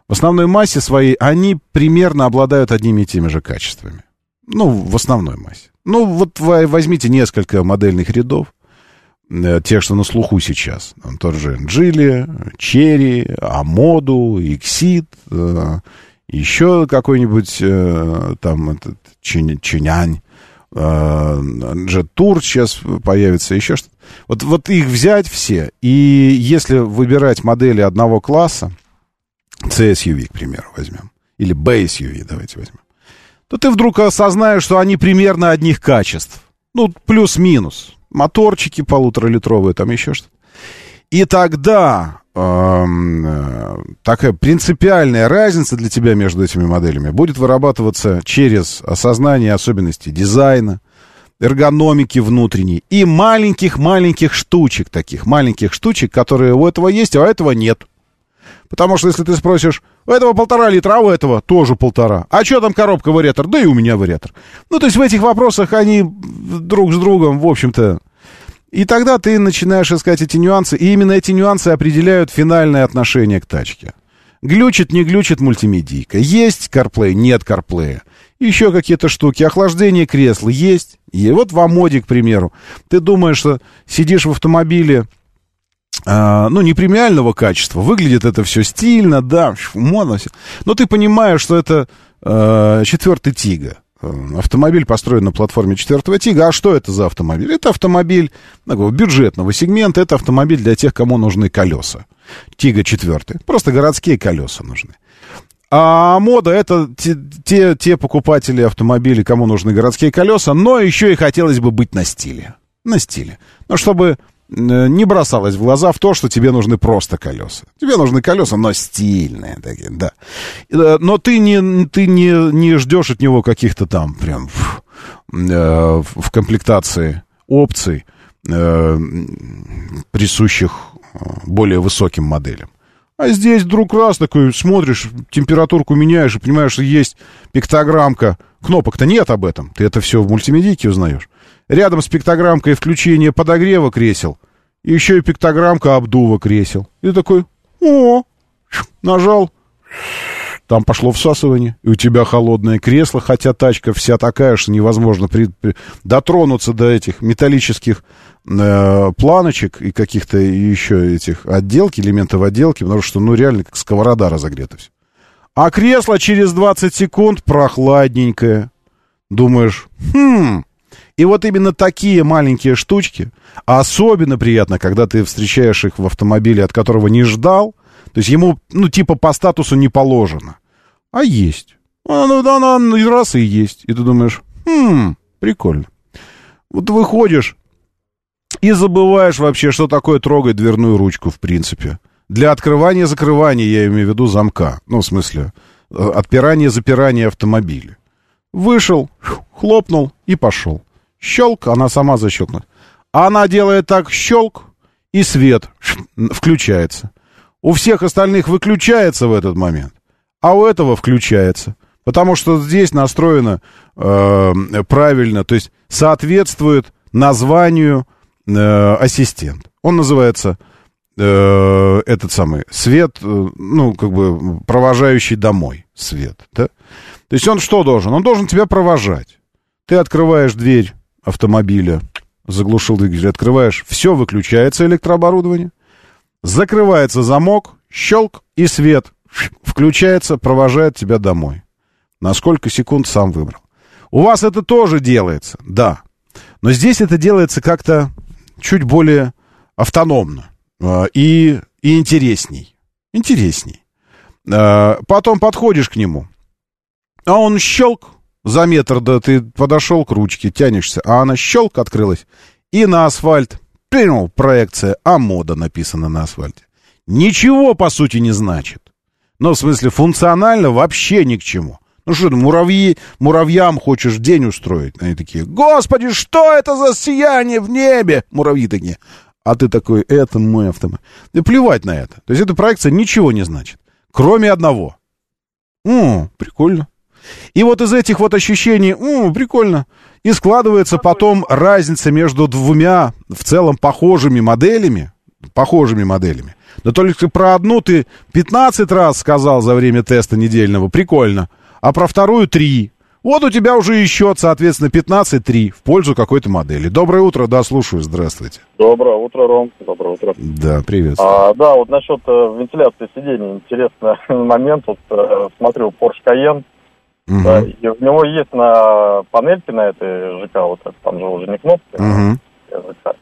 в основной массе своей они примерно обладают одними и теми же качествами. Ну, в основной массе. Ну, вот возьмите несколько модельных рядов, э, тех, что на слуху сейчас. Там тот же Geely, Chery, Omoda, Exeed, э, еще какой-нибудь э, там этот Changan, Jetour сейчас появится, еще что-то. Вот, вот их взять все, и если выбирать модели одного класса, C-SUV, к примеру, возьмем, или B-SUV, давайте возьмем, то ты вдруг осознаешь, что они примерно одних качеств. Ну, плюс-минус. Моторчики полуторалитровые, там еще что-то. И тогда эм, такая принципиальная разница для тебя между этими моделями будет вырабатываться через осознание особенностей дизайна, эргономики внутренней и маленьких-маленьких штучек таких, маленьких штучек, которые у этого есть, а у этого нет. Потому что если ты спросишь, у этого полтора литра, а у этого тоже полтора. А что там коробка вариатор? Да и у меня вариатор. Ну, то есть в этих вопросах они друг с другом, в общем-то... И тогда ты начинаешь искать эти нюансы, и именно эти нюансы определяют финальное отношение к тачке. Глючит, не глючит мультимедийка. Есть CarPlay, нет CarPlay. Еще какие-то штуки. Охлаждение кресла есть. И вот в Амоде, к примеру. Ты думаешь, что сидишь в автомобиле а, ну, не премиального качества. Выглядит это все стильно, да, модно все. Но ты понимаешь, что это э, четвертый Тига. Э, автомобиль построен на платформе четвертого Тига. А что это за автомобиль? Это автомобиль такого бюджетного сегмента. Это автомобиль для тех, кому нужны колеса. Тига четвертый. Просто городские колеса нужны. А мода это те, те, те покупатели автомобилей, кому нужны городские колеса, но еще и хотелось бы быть на стиле. На стиле. Но чтобы не бросалось в глаза в то, что тебе нужны просто колеса. Тебе нужны колеса, но стильные такие, да. Э, но ты не, ты не, не ждешь от него каких-то там прям в, э, в комплектации опций, э, присущих э, более высоким моделям. А здесь вдруг раз такой смотришь, температурку меняешь и понимаешь, что есть пиктограммка. Кнопок-то нет об этом. Ты это все в мультимедийке узнаешь. Рядом с пиктограммкой включение подогрева кресел. И еще и пиктограммка обдува кресел. И такой, о, нажал. Там пошло всасывание, и у тебя холодное кресло, хотя тачка вся такая, что невозможно при, при, дотронуться до этих металлических э, планочек и каких-то еще этих отделки, элементов отделки, потому что, ну, реально, как сковорода разогрета все. А кресло через 20 секунд прохладненькое. Думаешь, хм, и вот именно такие маленькие штучки, а особенно приятно, когда ты встречаешь их в автомобиле, от которого не ждал, то есть ему, ну, типа по статусу не положено, а есть. Она, она, она раз и есть. И ты думаешь, хм, прикольно. Вот выходишь и забываешь вообще, что такое трогать дверную ручку, в принципе. Для открывания-закрывания, я имею в виду, замка. Ну, в смысле, э, отпирания-запирания автомобиля. Вышел, хлопнул и пошел. Щелк, она сама защелкнет. Она делает так щелк, и свет включается. У всех остальных выключается в этот момент, а у этого включается. Потому что здесь настроено э, правильно, то есть соответствует названию э, ассистент. Он называется э, этот самый свет, э, ну, как бы провожающий домой свет. Да? То есть он что должен? Он должен тебя провожать. Ты открываешь дверь автомобиля, заглушил двигатель, открываешь, все, выключается электрооборудование, закрывается замок, щелк, и свет включается, провожает тебя домой. На сколько секунд сам выбрал. У вас это тоже делается, да. Но здесь это делается как-то чуть более автономно э, и, и интересней. Интересней. Э, потом подходишь к нему, а он щелк, за метр, да ты подошел к ручке, тянешься, а она щелк открылась, и на асфальт. Принял проекция, а мода написана на асфальте. Ничего, по сути, не значит. Но, в смысле, функционально вообще ни к чему. Ну что муравьи, муравьям хочешь день устроить? Они такие, господи, что это за сияние в небе? Муравьи такие. А ты такой, это мой автомат. И плевать на это. То есть эта проекция ничего не значит. Кроме одного. О, прикольно. И вот из этих вот ощущений, о, прикольно, и складывается потом разница между двумя в целом похожими моделями, похожими моделями. Но только про одну ты 15 раз сказал за время теста недельного, прикольно а про вторую 3. Вот у тебя уже и счет, соответственно, 15-3 в пользу какой-то модели. Доброе утро, да, слушаю, здравствуйте. Доброе утро, Ром. Доброе утро. Да, привет. А, да, вот насчет э, вентиляции сидений, интересный момент. Вот э, смотрю Porsche Cayenne, Мгм. да, и у него есть на панельке на этой ЖК, вот это, там же уже не кнопки, Мгм. а ЖК.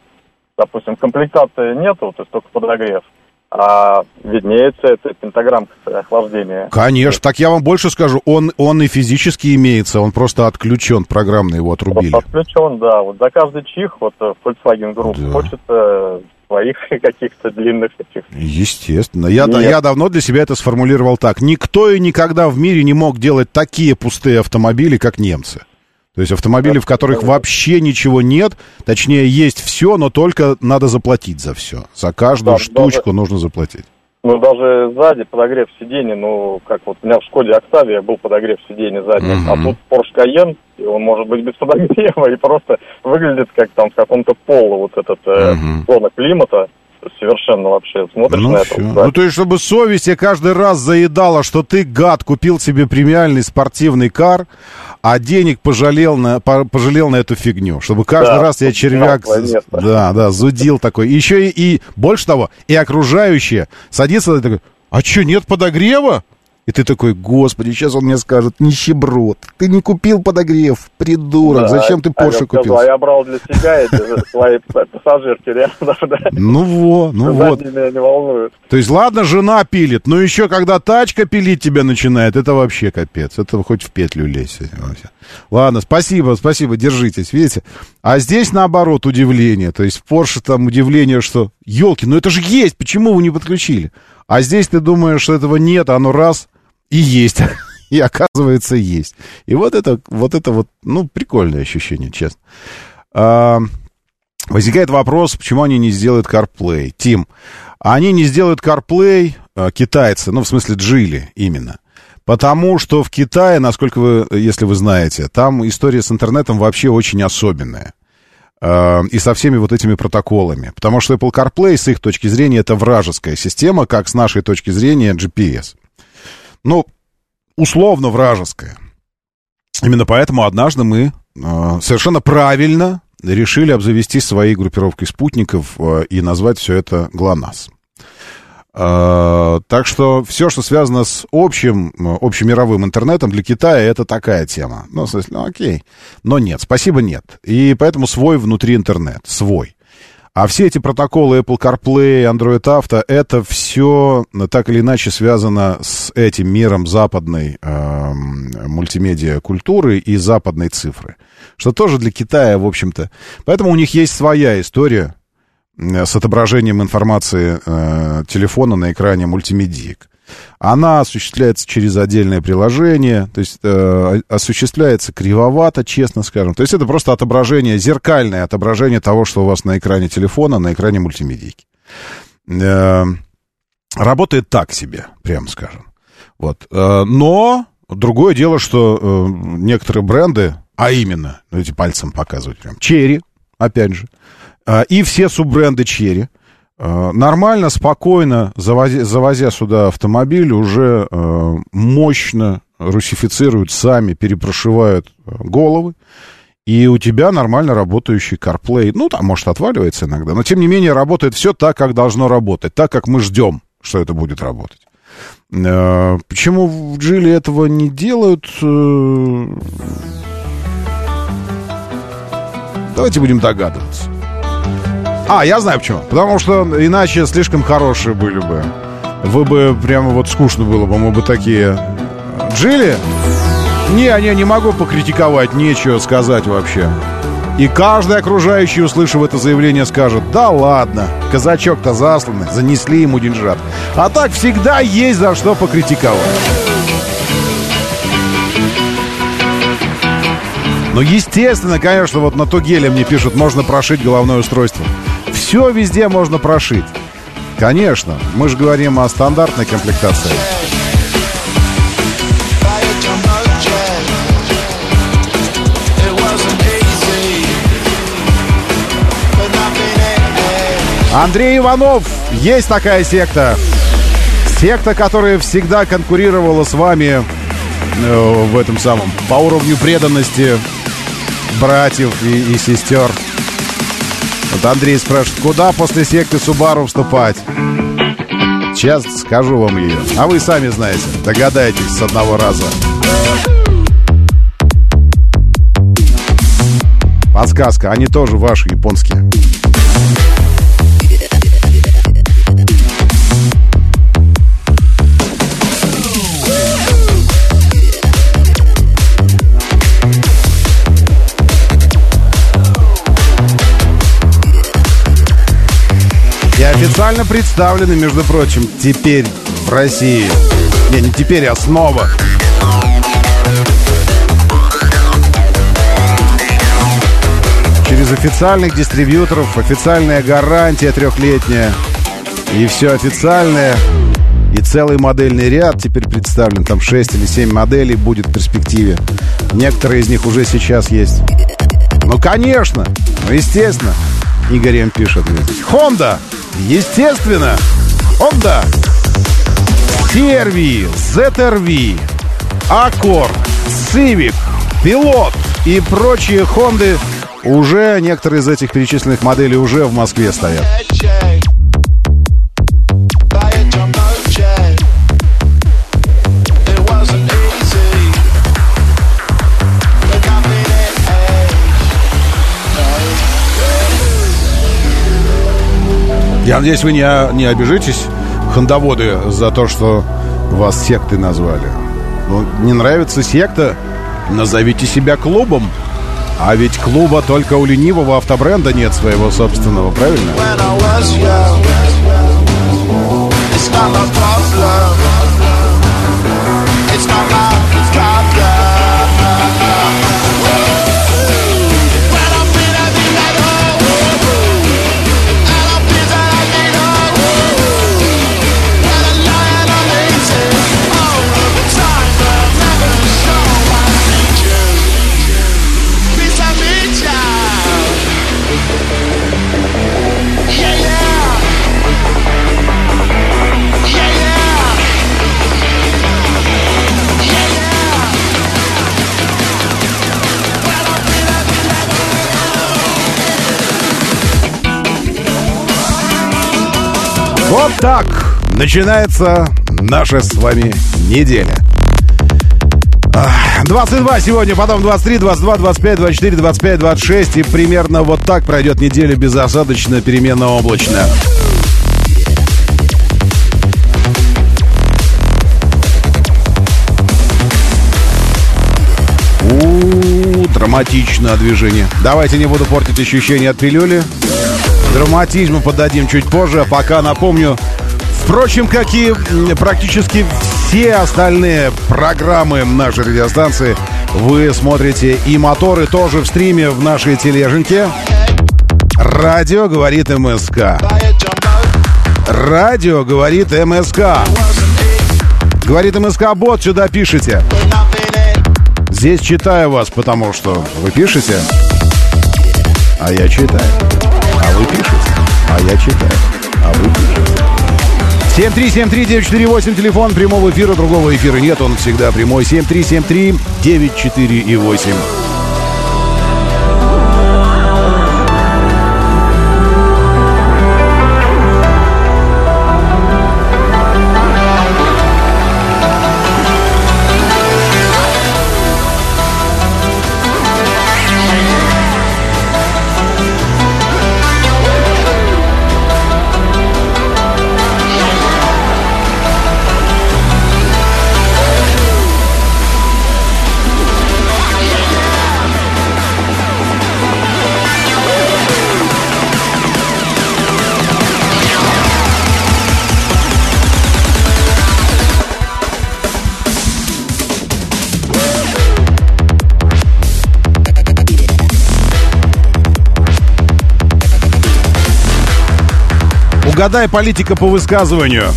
Допустим, комплектации нету, то есть только подогрев, а виднеется эта пентаграммка охлаждения. Конечно, так я вам больше скажу, он, он и физически имеется, он просто отключен, программно его отрубили. Подключен, да. Вот за каждый чих, вот э, Volkswagen Group, Да. хочется своих каких-то длинных этих. Естественно. Я, Нет. я давно для себя это сформулировал так. Никто и никогда в мире не мог делать такие пустые автомобили, как немцы. То есть автомобили, в которых вообще ничего нет, точнее, есть все, но только надо заплатить за все. За каждую Да, штучку нужно заплатить. Ну, даже сзади подогрев сидений, ну, как вот у меня в Шкоде Октавия был подогрев сидений сзади, Мгм. а тут Porsche Cayenne, и он может быть без подогрева, и просто выглядит как там в каком-то полу вот этот э, Мгм. зона климата, совершенно вообще смотришь Ну, на это. ну, то есть, чтобы совесть я каждый раз заедала, что ты, гад, купил себе премиальный спортивный кар, а денег пожалел на, по- пожалел на эту фигню. Чтобы каждый Да, раз я червяк... Да, да, зудил такой. Еще и, и, больше того, и окружающие садится и такой, а что, нет подогрева? И ты такой, господи, сейчас он мне скажет, нищеброд, ты не купил подогрев, придурок, Да, зачем ты а Порше скажу, купил? А я брал для себя эти же свои пассажирки да. Ну во, ну вот. Меня не волнуют. То есть, ладно, жена пилит, но еще когда тачка пилить тебя начинает, это вообще капец. Это хоть в петлю лезь. вообще. Ладно, спасибо, спасибо, держитесь, видите? А здесь, наоборот, удивление. То есть в Porsche там удивление, что, елки, ну это же есть, почему вы не подключили? А здесь ты думаешь, что этого нет, а оно раз и есть. И оказывается, есть. И вот это, вот это вот, ну, прикольное ощущение, честно. А, Возникает вопрос, почему они не сделают CarPlay. Тим, они не сделают CarPlay, э, китайцы, ну, в смысле, Джили именно. Потому что в Китае, насколько вы, если вы знаете, там история с интернетом вообще очень особенная. И со всеми вот этими протоколами. Потому что Apple CarPlay, с их точки зрения, это вражеская система, как с нашей точки зрения GPS. Ну, условно вражеская. Именно поэтому однажды мы э, совершенно правильно решили обзавестись своей группировкой спутников э, и назвать все это ГЛОНАСС. Э, так что все, что связано с общим, э, общемировым интернетом для Китая, это такая тема. Ну, в смысле, ну окей. Но нет, спасибо, нет. И поэтому свой внутри интернет, свой. А все эти протоколы Apple CarPlay, Android Auto, это все так или иначе связано с этим миром западной эм, мультимедиа культуры и западной цифры. Что тоже для Китая, в общем-то. Поэтому у них есть своя история э, с отображением информации э, телефона на экране мультимедиек. Она осуществляется через отдельное приложение, то есть э, осуществляется кривовато, честно скажем. То есть это просто отображение, зеркальное отображение того, что у вас на экране телефона, на экране мультимедийки. Э, работает так себе, прямо скажем. Вот. Э, но другое дело, что э, некоторые бренды, а именно, ну, эти пальцем показывают прям, Черри, опять же, э, и все суббренды Черри, Нормально, спокойно, завозя, завозя сюда автомобиль, уже э, мощно русифицируют сами, перепрошивают э, головы, и у тебя нормально работающий CarPlay. Ну, там, может, отваливается иногда, но, тем не менее, работает все так, как должно работать, так, как мы ждем, что это будет работать. Э, почему в Джили этого не делают? Э, Давайте будем догадываться. А, я знаю почему. Потому что иначе слишком хорошие были бы. Вы бы прямо вот скучно было бы, мы бы такие... Джили? Не, не, не могу покритиковать, нечего сказать вообще. И каждый окружающий, услышав это заявление, скажет, да ладно, казачок-то засланный, занесли ему деньжат. А так всегда есть за что покритиковать. Ну, естественно, конечно, вот на Тугеле мне пишут, можно прошить головное устройство. Все везде можно прошить. Конечно, мы же говорим о стандартной комплектации. Андрей Иванов, есть такая секта. Секта, которая всегда конкурировала с вами э, в этом самом, по уровню преданности братьев и, и сестер. Вот Андрей спрашивает, куда после секты Субару вступать? Сейчас скажу вам ее. А вы сами знаете, догадайтесь с одного раза. Подсказка, они тоже ваши японские. Официально представлены, между прочим, теперь в России. Не, не теперь, а снова. Через официальных дистрибьюторов, официальная гарантия трехлетняя. И все официальное. И целый модельный ряд теперь представлен. Там 6 или 7 моделей будет в перспективе. Некоторые из них уже сейчас есть. Ну, конечно. Ну, естественно. Игорь М. пишет. Honda. Естественно. Honda. CRV, ZRV, Accord, Civic, Pilot и прочие Honda уже некоторые из этих перечисленных моделей уже в Москве стоят. Я надеюсь, вы не, не обижитесь, хандоводы, за то, что вас секты назвали. Ну, не нравится секта? Назовите себя клубом. А ведь клуба только у ленивого автобренда нет своего собственного, правильно? Вот так начинается наша с вами неделя. Ах, 22 сегодня, потом 23, 22, 25, 24, 25, 26. И примерно вот так пройдет неделя безосадочно, переменно-облачно. Драматичное движение. Давайте не буду портить ощущение от пилюли. Драматизму подадим чуть позже. А пока напомню, впрочем, как и практически все остальные программы нашей радиостанции, вы смотрите и моторы тоже в стриме в нашей тележеньке. Радио говорит МСК. Радио говорит МСК. Говорит МСК бот, сюда пишите. Здесь читаю вас, потому что вы пишете, а я читаю. А вы пишете, а я читаю. А вы пишете. 7373948, телефон прямого эфира, другого эфира нет, он всегда прямой. 7373-94 Угадай политика по высказыванию.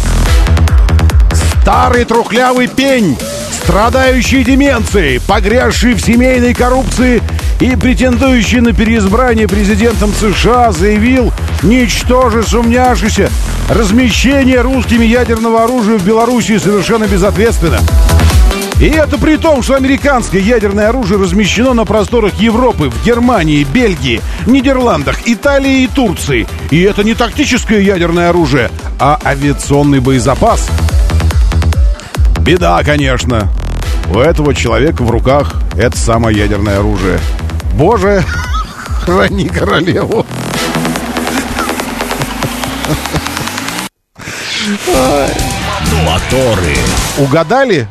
Старый трухлявый пень, страдающий деменцией, погрязший в семейной коррупции и претендующий на переизбрание президентом США, заявил, ничтоже сумняшися, размещение русскими ядерного оружия в Белоруссии совершенно безответственно. И это при том, что американское ядерное оружие размещено на просторах Европы, в Германии, Бельгии, Нидерландах, Италии и Турции. И это не тактическое ядерное оружие, а авиационный боезапас. Беда, конечно. У этого человека в руках это самое ядерное оружие. Боже, храни королеву. Моторы. Угадали?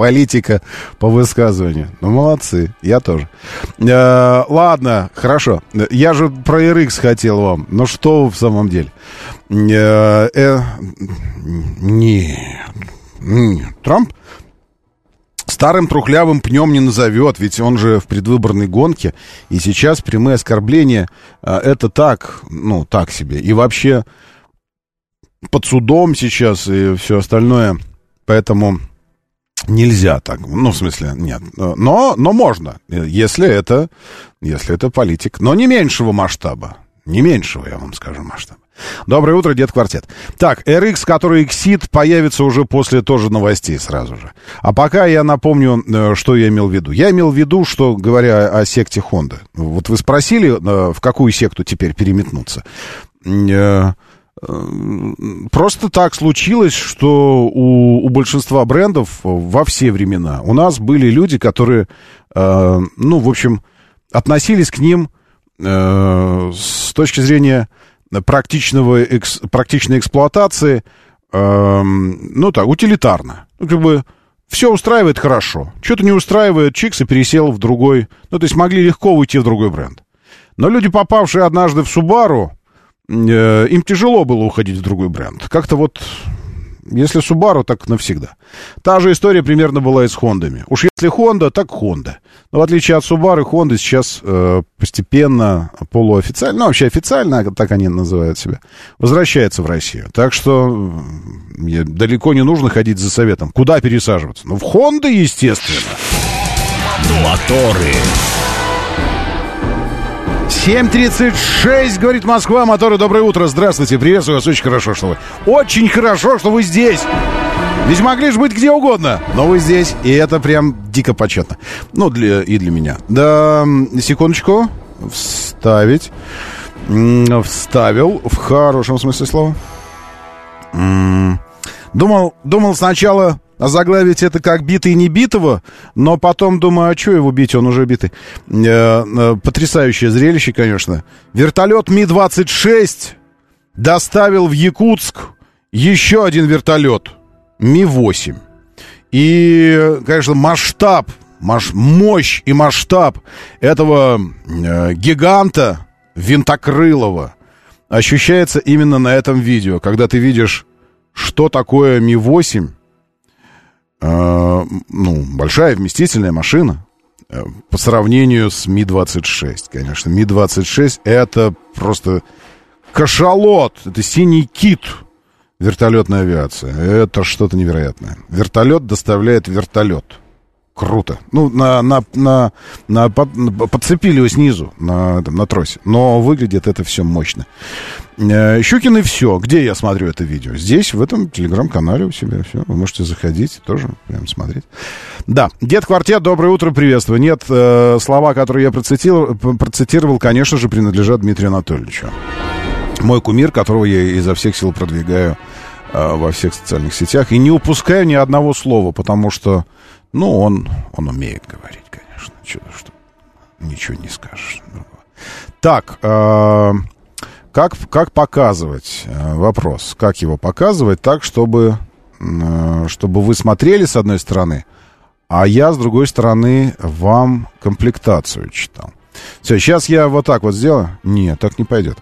Политика по высказыванию. Ну, молодцы. Я тоже. Э, ладно, хорошо. Я же про RX хотел вам. Ну, что в самом деле? Э, э, не, не. Трамп старым трухлявым пнем не назовет, ведь он же в предвыборной гонке, и сейчас прямые оскорбления э, это так, ну, так себе. И вообще под судом сейчас и все остальное, поэтому нельзя так, ну, в смысле, нет, но, но можно, если это, если это политик, но не меньшего масштаба, не меньшего, я вам скажу, масштаба. Доброе утро, Дед Квартет. Так, RX, который Exit, появится уже после тоже новостей сразу же. А пока я напомню, э, что я имел в виду. Я имел в виду, что, говоря о секте Honda, вот вы спросили, э, в какую секту теперь переметнуться. Э, Просто так случилось, что у, у большинства брендов во все времена у нас были люди, которые, э, ну, в общем, относились к ним э, с точки зрения практичного, экс, практичной эксплуатации, э, ну так, утилитарно. Ну, как бы все устраивает хорошо. Что-то не устраивает, чикс и пересел в другой. Ну, то есть могли легко уйти в другой бренд. Но люди, попавшие однажды в Субару, э, им тяжело было уходить в другой бренд. Как-то вот, если Subaru, так навсегда. Та же история примерно была и с Хондами. Уж если Honda, так Honda. Но в отличие от Subaru, Honda сейчас э, постепенно, полуофициально, ну вообще официально, так они называют себя, возвращается в Россию. Так что э, далеко не нужно ходить за советом. Куда пересаживаться? Ну, в Honda, естественно. Моторы. 7.36, говорит Москва, моторы, доброе утро, здравствуйте, приветствую вас, очень хорошо, что вы, очень хорошо, что вы здесь. Ведь могли же быть где угодно, но вы здесь, и это прям дико почетно. Ну, для, и для меня. Да, секундочку, вставить, вставил, в хорошем смысле слова. Думал, думал сначала озаглавить это как битый не битого, но потом думаю, а что его бить, он уже битый. Э, э, потрясающее зрелище, конечно. Вертолет Ми-26 доставил в Якутск еще один вертолет Ми-8. И, конечно, масштаб, мощь и масштаб этого э, гиганта винтокрылого ощущается именно на этом видео, когда ты видишь, что такое Ми-8, э, ну, большая вместительная машина э, по сравнению с Ми-26, конечно. Ми-26 это просто кашалот, это синий кит вертолетной авиации. Это что-то невероятное. Вертолет доставляет вертолет. Круто. Ну, на, на, на, на, подцепили его снизу на, там, на тросе. Но выглядит это все мощно. Э, Щукин и все. Где я смотрю это видео? Здесь, в этом телеграм-канале у себя. Все. Вы можете заходить тоже прям смотреть. Да. Дед Квартет, доброе утро, приветствую. Нет, э, слова, которые я процитировал, процитировал, конечно же, принадлежат Дмитрию Анатольевичу. Мой кумир, которого я изо всех сил продвигаю э, во всех социальных сетях. И не упускаю ни одного слова, потому что ну, он, он умеет говорить, конечно. Что, что, ничего не скажешь. Так, э, как, как показывать? Э, вопрос. Как его показывать так, чтобы, э, чтобы вы смотрели с одной стороны, а я, с другой стороны, вам комплектацию читал. Все, сейчас я вот так вот сделаю. Нет, так не пойдет.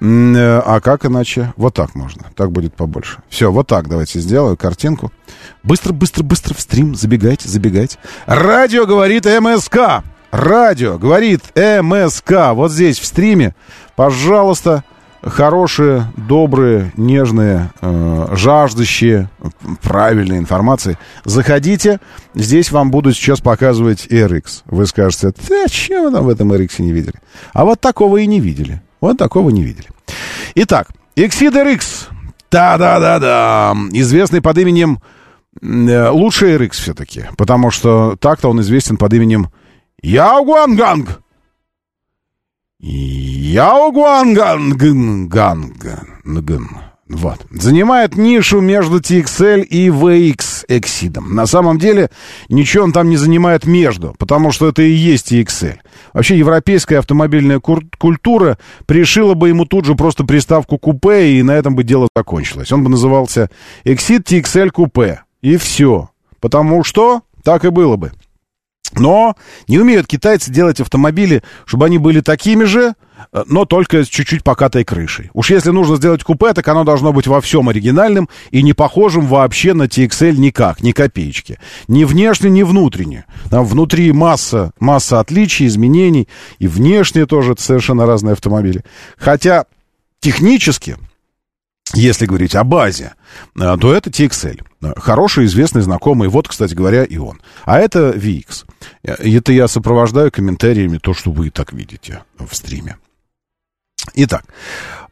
Э, а как иначе? Вот так можно. Так будет побольше. Все, вот так давайте сделаю картинку. Быстро, быстро, быстро в стрим. Забегайте, забегайте. Радио говорит МСК. Радио говорит МСК. Вот здесь в стриме. Пожалуйста, хорошие, добрые, нежные, э, жаждущие правильной информации, заходите. Здесь вам буду сейчас показывать RX. Вы скажете, да, чем вы там в этом RX не видели? А вот такого и не видели. Вот такого не видели. Итак, Exceed RX. Да-да-да-да. Известный под именем... э, Лучший RX все-таки. Потому что так-то он известен под именем Яугуанганг. Яугуанганг. Вот. Занимает нишу между TXL и VX Exeed. На самом деле, ничего он там не занимает между, потому что это и есть TXL. Вообще, европейская автомобильная культура пришила бы ему тут же просто приставку купе, и на этом бы дело закончилось. Он бы назывался Exceed TXL купе. И все. Потому что так и было бы. Но не умеют китайцы делать автомобили, чтобы они были такими же, э, но только с чуть-чуть покатой крышей. Уж если нужно сделать купе, так оно должно быть во всем оригинальным и не похожим вообще на TXL никак, ни копеечки. Ни внешне, ни внутренне. Там внутри масса, масса отличий, изменений, и внешне тоже совершенно разные автомобили. Хотя технически, если говорить о базе, э, то это TXL. Э, Хороший, известный, знакомый. Вот, кстати говоря, и он. А это VX. Э, Это я сопровождаю комментариями то, что вы так видите в стриме. Итак,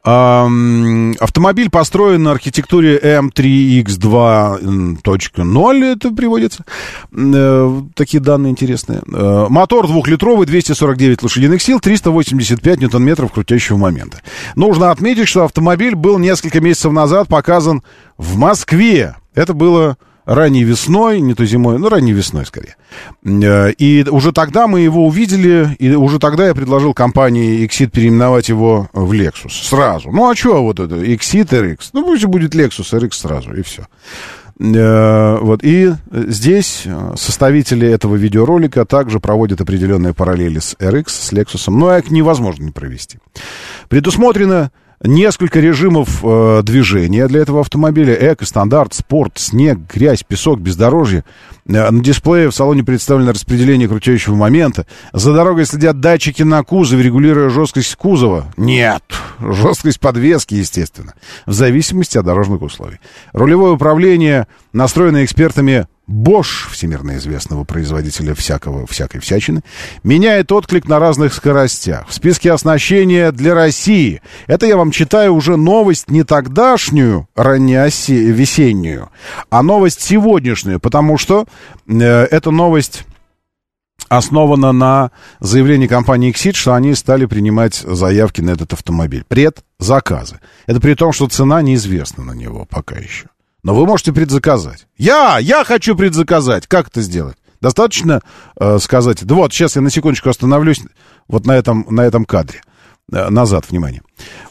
автомобиль построен на архитектуре M3X2.0, это приводится. Э, такие данные интересные. Э, мотор двухлитровый, 249 лошадиных сил, 385 ньютон-метров крутящего момента. Нужно отметить, что автомобиль был несколько месяцев назад показан в Москве. Это было ранней весной, не то зимой, ну, ранней весной скорее. Э, И уже тогда мы его увидели, и уже тогда я предложил компании Exit переименовать его в Lexus. Сразу. Ну, а что вот это? Exit RX. Ну, пусть будет Lexus RX сразу, и все. Э, Вот. И здесь э, составители этого видеоролика также проводят определенные параллели с RX, с Lexus, но их невозможно не провести. Предусмотрено несколько режимов э, движения для этого автомобиля. Эко, стандарт, спорт, снег, грязь, песок, бездорожье. Э, на дисплее в салоне представлено распределение крутящего момента. За дорогой следят датчики на кузове, регулируя жесткость кузова. Нет, жесткость подвески, естественно, в зависимости от дорожных условий. Рулевое управление настроено экспертами Bosch, всемирно известного производителя всякого, всякой всячины, меняет отклик на разных скоростях. В списке оснащения для России. Это я вам читаю уже новость не тогдашнюю, раннеосеннюю, а новость сегодняшнюю, потому что э, эта новость основана на заявлении компании Exit, что они стали принимать заявки на этот автомобиль. Предзаказы. Это при том, что цена неизвестна на него пока еще. Но вы можете предзаказать. Я, я хочу предзаказать. Как это сделать? Достаточно э, сказать, да вот, сейчас я на секундочку остановлюсь вот на этом, на этом кадре. Э, назад, внимание.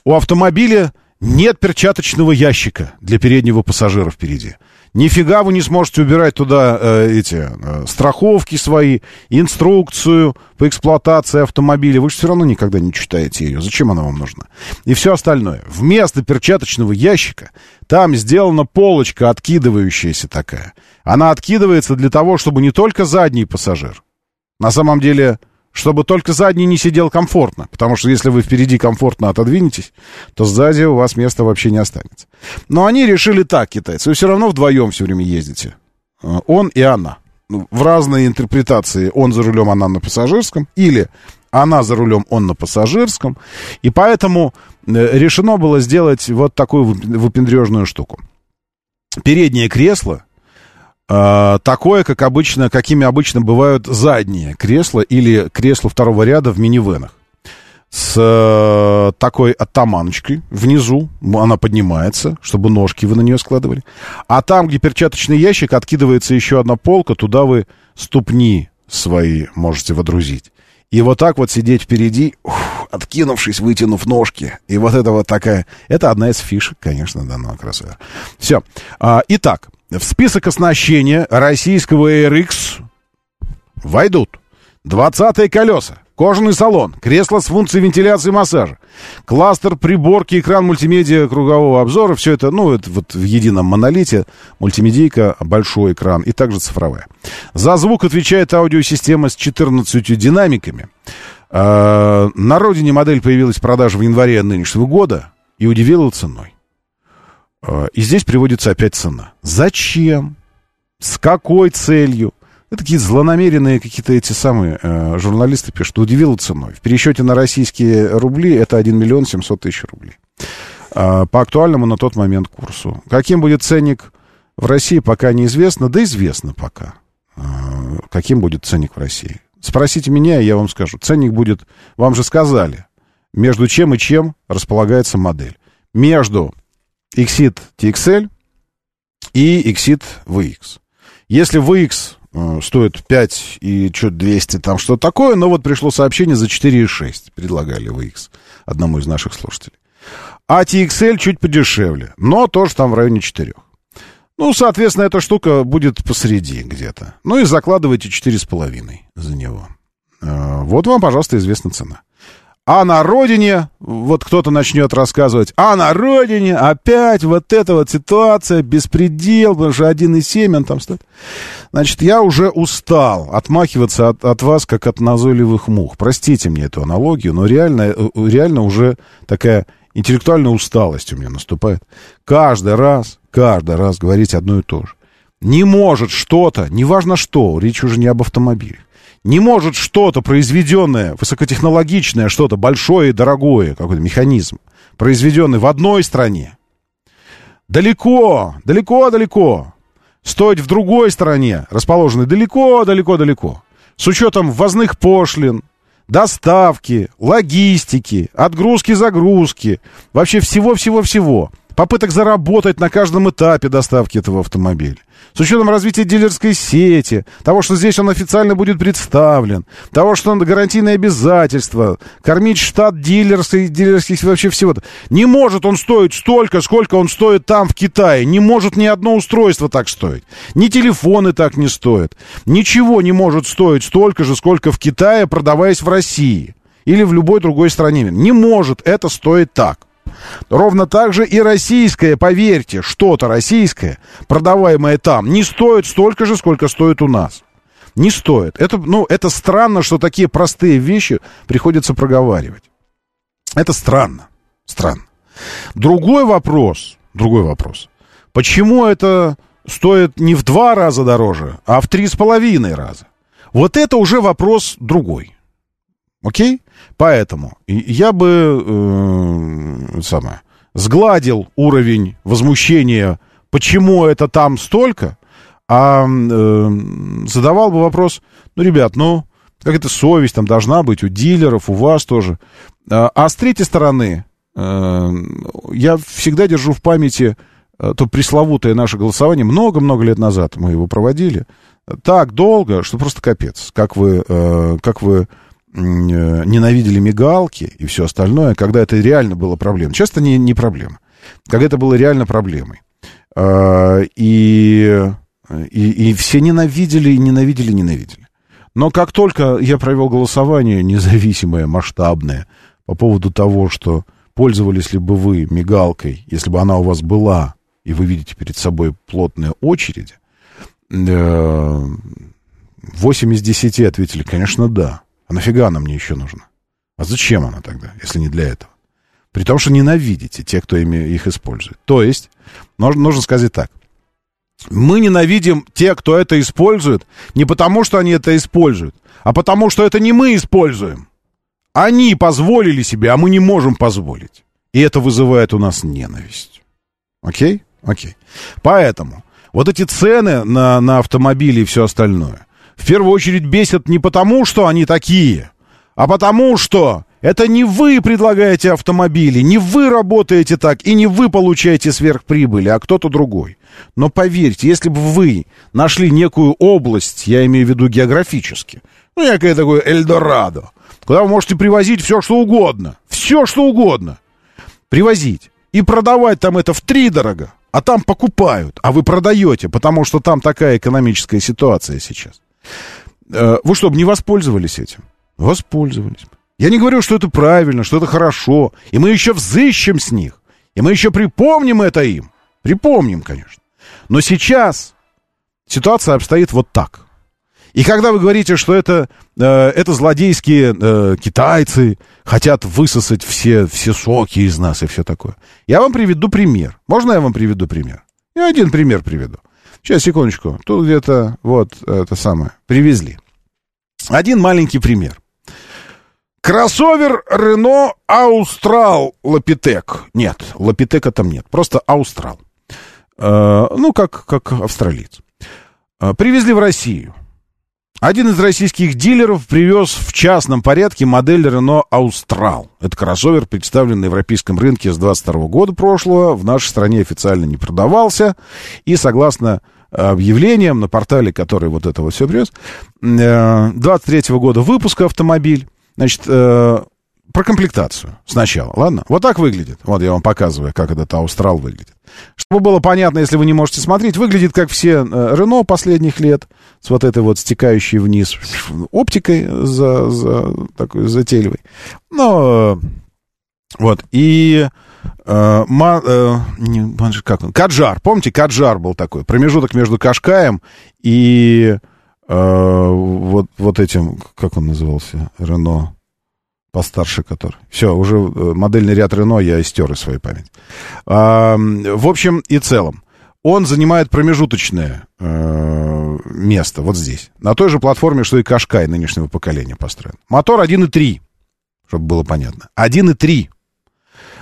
У автомобиля нет перчаточного ящика для переднего пассажира впереди. Нифига вы не сможете убирать туда э, эти э, страховки свои, инструкцию по эксплуатации автомобиля. Вы же все равно никогда не читаете ее. Зачем она вам нужна? И все остальное. Вместо перчаточного ящика там сделана полочка откидывающаяся такая. Она откидывается для того, чтобы не только задний пассажир. На самом деле чтобы только задний не сидел комфортно. Потому что если вы впереди комфортно отодвинетесь, то сзади у вас места вообще не останется. Но они решили так, китайцы. Вы все равно вдвоем все время ездите. Он и она. Ну, В разные интерпретации он за рулем, она на пассажирском. Или она за рулем, он на пассажирском. И поэтому э, решено было сделать вот такую выпендрежную штуку. Переднее кресло э, такое, как обычно, какими обычно бывают задние кресла или кресла второго ряда в минивенах. С э, такой оттаманочкой внизу, она поднимается, чтобы ножки вы на нее складывали. А там, где перчаточный ящик, откидывается еще одна полка, туда вы ступни свои можете водрузить. И вот так вот сидеть впереди, ух, откинувшись, вытянув ножки. И вот это вот такая... Это одна из фишек, конечно, данного кроссовера. Все. А, итак, в список оснащения российского RX войдут 20-е колеса, кожаный салон, кресло с функцией вентиляции и массажа, кластер, приборки, экран мультимедиа кругового обзора, все это, ну, это вот в едином монолите, мультимедийка, большой экран и также цифровая. За звук отвечает аудиосистема с 14 динамиками. Э, На родине модель появилась в продаже в январе нынешнего года. и удивила ценой. Э, И здесь приводится опять цена. Зачем? С какой целью? Это такие злонамеренные какие-то эти самые э, журналисты пишут, удивила ценой. В пересчете на российские рубли это 1 миллион 700 тысяч рублей. А, по актуальному на тот момент курсу. Каким будет ценник в России, пока неизвестно, да известно пока. А, каким будет ценник в России? Спросите меня, я вам скажу. Ценник будет, вам же сказали, между чем и чем располагается модель. Между Exit TXL и Exit VX. Если VX э, стоит 5 и что-то 200, там что-то такое, но вот пришло сообщение за 4,6, предлагали VX одному из наших слушателей. А TXL чуть подешевле, но тоже там в районе 4. Ну, соответственно, эта штука будет посреди где-то. Ну и закладывайте 4,5 за него. Э, Вот вам, пожалуйста, известна цена. А на родине, вот кто-то начнет рассказывать, а на родине опять вот эта вот ситуация, беспредел, потому что 1,7 он там стоит. Значит, я уже устал отмахиваться от, от вас, как от назойливых мух. Простите мне эту аналогию, но реально, э, реально уже такая интеллектуальная усталость у меня наступает. Каждый раз, каждый раз говорить одно и то же. Не может что-то, неважно что, речь уже не об автомобиле, не может что-то произведенное, высокотехнологичное, что-то большое и дорогое, какой-то механизм, произведенный в одной стране, далеко, далеко-далеко, стоить в другой стране, расположенной далеко-далеко-далеко, с учетом ввозных пошлин, доставки, логистики, отгрузки-загрузки, вообще всего-всего-всего. Попыток заработать на каждом этапе доставки этого автомобиля. С учетом развития дилерской сети, того, что здесь он официально будет представлен, того, что он гарантийные обязательства, кормить штат дилерских, дилерских вообще всего. Не может он стоить столько, сколько он стоит там, в Китае. Не может ни одно устройство так стоить. Ни телефоны так не стоят. Ничего не может стоить столько же, сколько в Китае, продаваясь в России. Или в любой другой стране. Не может это стоить так. Ровно так же и российское, поверьте, что-то российское, продаваемое там, не стоит столько же, сколько стоит у нас. Не стоит. Это, ну, это странно, что такие простые вещи приходится проговаривать. Это странно. Странно. Другой вопрос, другой вопрос. Почему это стоит не в два раза дороже, а в три с половиной раза? Вот это уже вопрос другой. Окей? Поэтому я бы э, самое, сгладил уровень возмущения, почему это там столько, а э, задавал бы вопрос, ну, ребят, ну, как это совесть там должна быть у дилеров, у вас тоже. А, а с третьей стороны, э, я всегда держу в памяти э, то пресловутое наше голосование, много-много лет назад мы его проводили, так долго, что просто капец, как вы, э, как вы ненавидели мигалки и все остальное, когда это реально было проблемой. Часто не, не проблема. Когда это было реально проблемой. А, и, и, и все ненавидели, ненавидели, ненавидели. Но как только я провел голосование независимое, масштабное, по поводу того, что пользовались ли бы вы мигалкой, если бы она у вас была, и вы видите перед собой плотные очереди, 8 из 10 ответили, конечно, да. А нафига она мне еще нужна? А зачем она тогда, если не для этого? При том, что ненавидите те, кто ими, их использует. То есть, нужно, нужно сказать так. Мы ненавидим те, кто это использует, не потому, что они это используют, а потому, что это не мы используем. Они позволили себе, а мы не можем позволить. И это вызывает у нас ненависть. Окей? Окей. Поэтому вот эти цены на, на автомобили и все остальное, в первую очередь бесят не потому, что они такие, а потому что это не вы предлагаете автомобили, не вы работаете так, и не вы получаете сверхприбыли, а кто-то другой. Но поверьте, если бы вы нашли некую область, я имею в виду географически, ну, некое такое Эльдорадо, куда вы можете привозить все, что угодно, все, что угодно, привозить и продавать там это в три дорого, а там покупают, а вы продаете, потому что там такая экономическая ситуация сейчас. Вы что, бы не воспользовались этим? Воспользовались. Я не говорю, что это правильно, что это хорошо. И мы еще взыщем с них. И мы еще припомним это им. Припомним, конечно. Но сейчас ситуация обстоит вот так. И когда вы говорите, что это, э, это злодейские э, китайцы хотят высосать все, все соки из нас и все такое, я вам приведу пример. Можно я вам приведу пример? Я один пример приведу. Сейчас, секундочку. Тут где-то вот это самое. Привезли. Один маленький пример. Кроссовер Рено Аустрал Лапитек. Нет, Лапитека там нет. Просто Аустрал. Э, ну, как, как австралиец. Э, привезли в Россию. Один из российских дилеров привез в частном порядке модель Renault Austral. Это кроссовер, представленный на европейском рынке с 22 года прошлого, в нашей стране официально не продавался. И согласно объявлениям на портале, который вот это вот все привез, 23 -го года выпуска автомобиль, значит, э, про комплектацию сначала, ладно? Вот так выглядит. Вот я вам показываю, как этот Аустрал выглядит. Чтобы было понятно, если вы не можете смотреть, выглядит как все э, Рено последних лет, с вот этой вот стекающей вниз оптикой за, за такой затейливой. Но вот, и э, ма, э, не, как он, Каджар, помните, Каджар был такой, промежуток между Кашкаем и э, вот, вот этим, как он назывался, Рено постарше который. Все, уже э, модельный ряд Рено я истер из своей памяти. А, в общем и целом, он занимает промежуточное э, место вот здесь. На той же платформе, что и Кашкай нынешнего поколения построен. Мотор 1.3, чтобы было понятно. 1.3.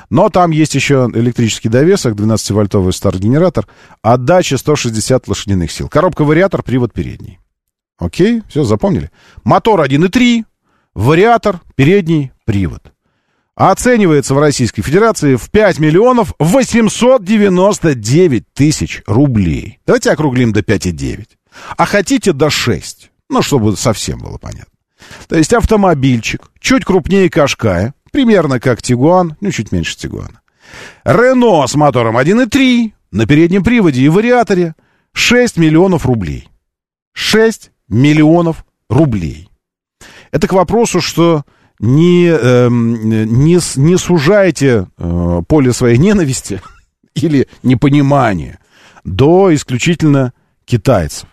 Но там есть еще электрический довесок, 12-вольтовый старт-генератор, отдача 160 лошадиных сил. Коробка-вариатор, привод передний. Окей, все, запомнили? Мотор 1.3, вариатор, передний привод. Оценивается в Российской Федерации в 5 миллионов 899 тысяч рублей. Давайте округлим до 5,9. А хотите до 6. Ну, чтобы совсем было понятно. То есть автомобильчик, чуть крупнее Кашкая, примерно как Тигуан, ну, чуть меньше Тигуана. Рено с мотором 1.3 на переднем приводе и вариаторе 6 миллионов рублей. 6 миллионов рублей. Это к вопросу, что не, э, не, не сужайте э, поле своей ненависти или непонимания до исключительно китайцев.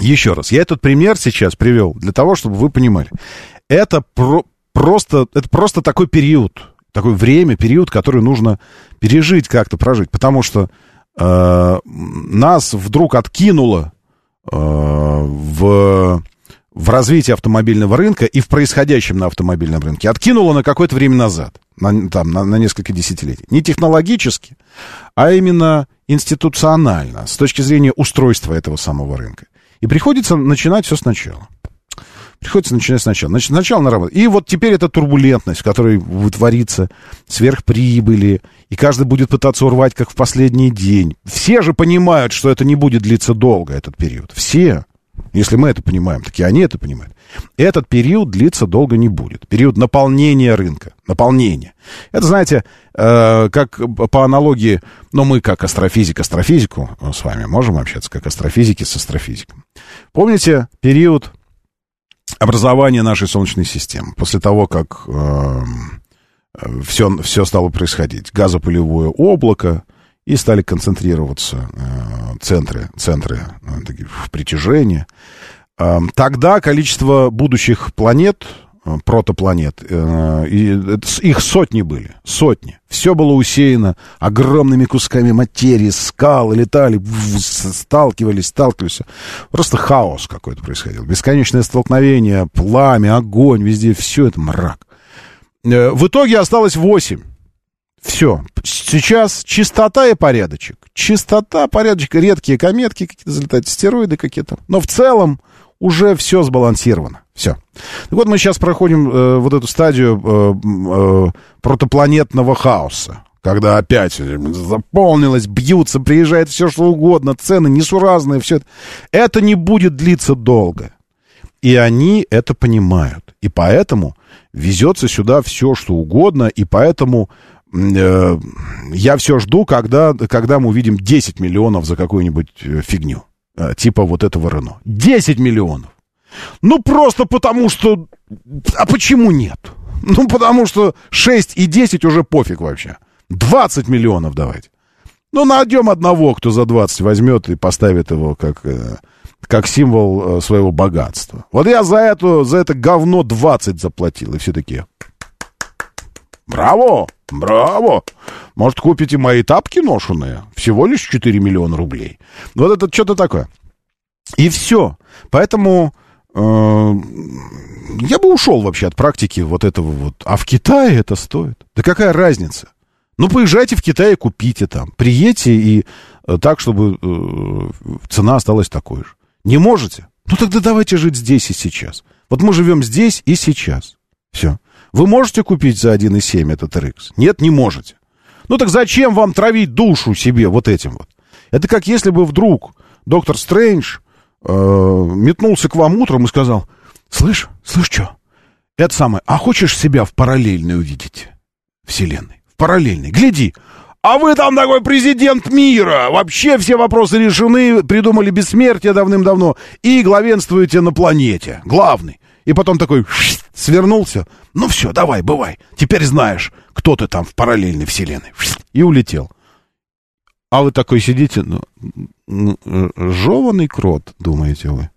Еще раз, я этот пример сейчас привел для того, чтобы вы понимали. Это про, просто, это просто такой период, такое время, период, который нужно пережить, как-то прожить. Потому что э, нас вдруг откинуло э, в в развитии автомобильного рынка и в происходящем на автомобильном рынке откинуло на какое-то время назад, на, там, на, на несколько десятилетий. Не технологически, а именно институционально, с точки зрения устройства этого самого рынка. И приходится начинать все сначала. Приходится начинать сначала. Значит, сначала на работу. И вот теперь эта турбулентность, в которой вытворится сверхприбыли, и каждый будет пытаться урвать, как в последний день. Все же понимают, что это не будет длиться долго, этот период. Все. Если мы это понимаем, так и они это понимают. Этот период длиться долго не будет. Период наполнения рынка. Наполнения. Это, знаете, э, как по аналогии, ну, мы как астрофизик астрофизику э, с вами можем общаться, как астрофизики с астрофизиком. Помните период образования нашей Солнечной системы? После того, как э, все, все стало происходить. Газопылевое облако, и стали концентрироваться э, центры, центры э, притяжения. Э, тогда количество будущих планет, протопланет, э, и, их сотни были, сотни. Все было усеяно огромными кусками материи, скалы летали, сталкивались, сталкивались. Просто хаос какой-то происходил. Бесконечное столкновение, пламя, огонь, везде все это мрак. Э, в итоге осталось восемь. Все. Сейчас чистота и порядочек. Чистота, порядочек, редкие кометки какие-то залетают, стероиды какие-то. Но в целом уже все сбалансировано. Все. Вот, мы сейчас проходим э, вот эту стадию э, э, протопланетного хаоса. Когда опять заполнилось, бьются, приезжает все что угодно, цены несуразные, все это. Это не будет длиться долго. И они это понимают. И поэтому везется сюда все, что угодно, и поэтому Э, я все жду, когда, когда мы увидим 10 миллионов за какую-нибудь э, фигню. Э, типа вот этого Рено. 10 миллионов. Ну, просто потому что... А почему нет? Ну, потому что 6 и 10 уже пофиг вообще. 20 миллионов давайте. Ну, найдем одного, кто за 20 возьмет и поставит его как, как символ э, своего богатства. Вот я за, это, за это говно 20 заплатил, и все такие... Браво! Браво! Может, купите мои тапки ношеные? Всего лишь 4 миллиона рублей. Вот это что-то такое. И все. Поэтому э, я бы ушел вообще от практики вот этого вот. А в Китае это стоит. Да какая разница? Ну, поезжайте в Китай и купите там. Приедьте и э, так, чтобы э, цена осталась такой же. Не можете? Ну, тогда давайте жить здесь и сейчас. Вот мы живем здесь и сейчас. Все. Вы можете купить за 1,7 этот RX? Нет, не можете. Ну так зачем вам травить душу себе вот этим вот? Это как если бы вдруг доктор Стрэндж э, метнулся к вам утром и сказал, слышь, слышь, что? Это самое, а хочешь себя в параллельной увидеть? Вселенной. В параллельной. Гляди, а вы там такой президент мира! Вообще все вопросы решены, придумали бессмертие давным-давно и главенствуете на планете. Главный. И потом такой свернулся. Ну все, давай, бывай. Теперь знаешь, кто ты там в параллельной вселенной. И улетел. А вы такой сидите, ну, ну жеванный крот, думаете вы.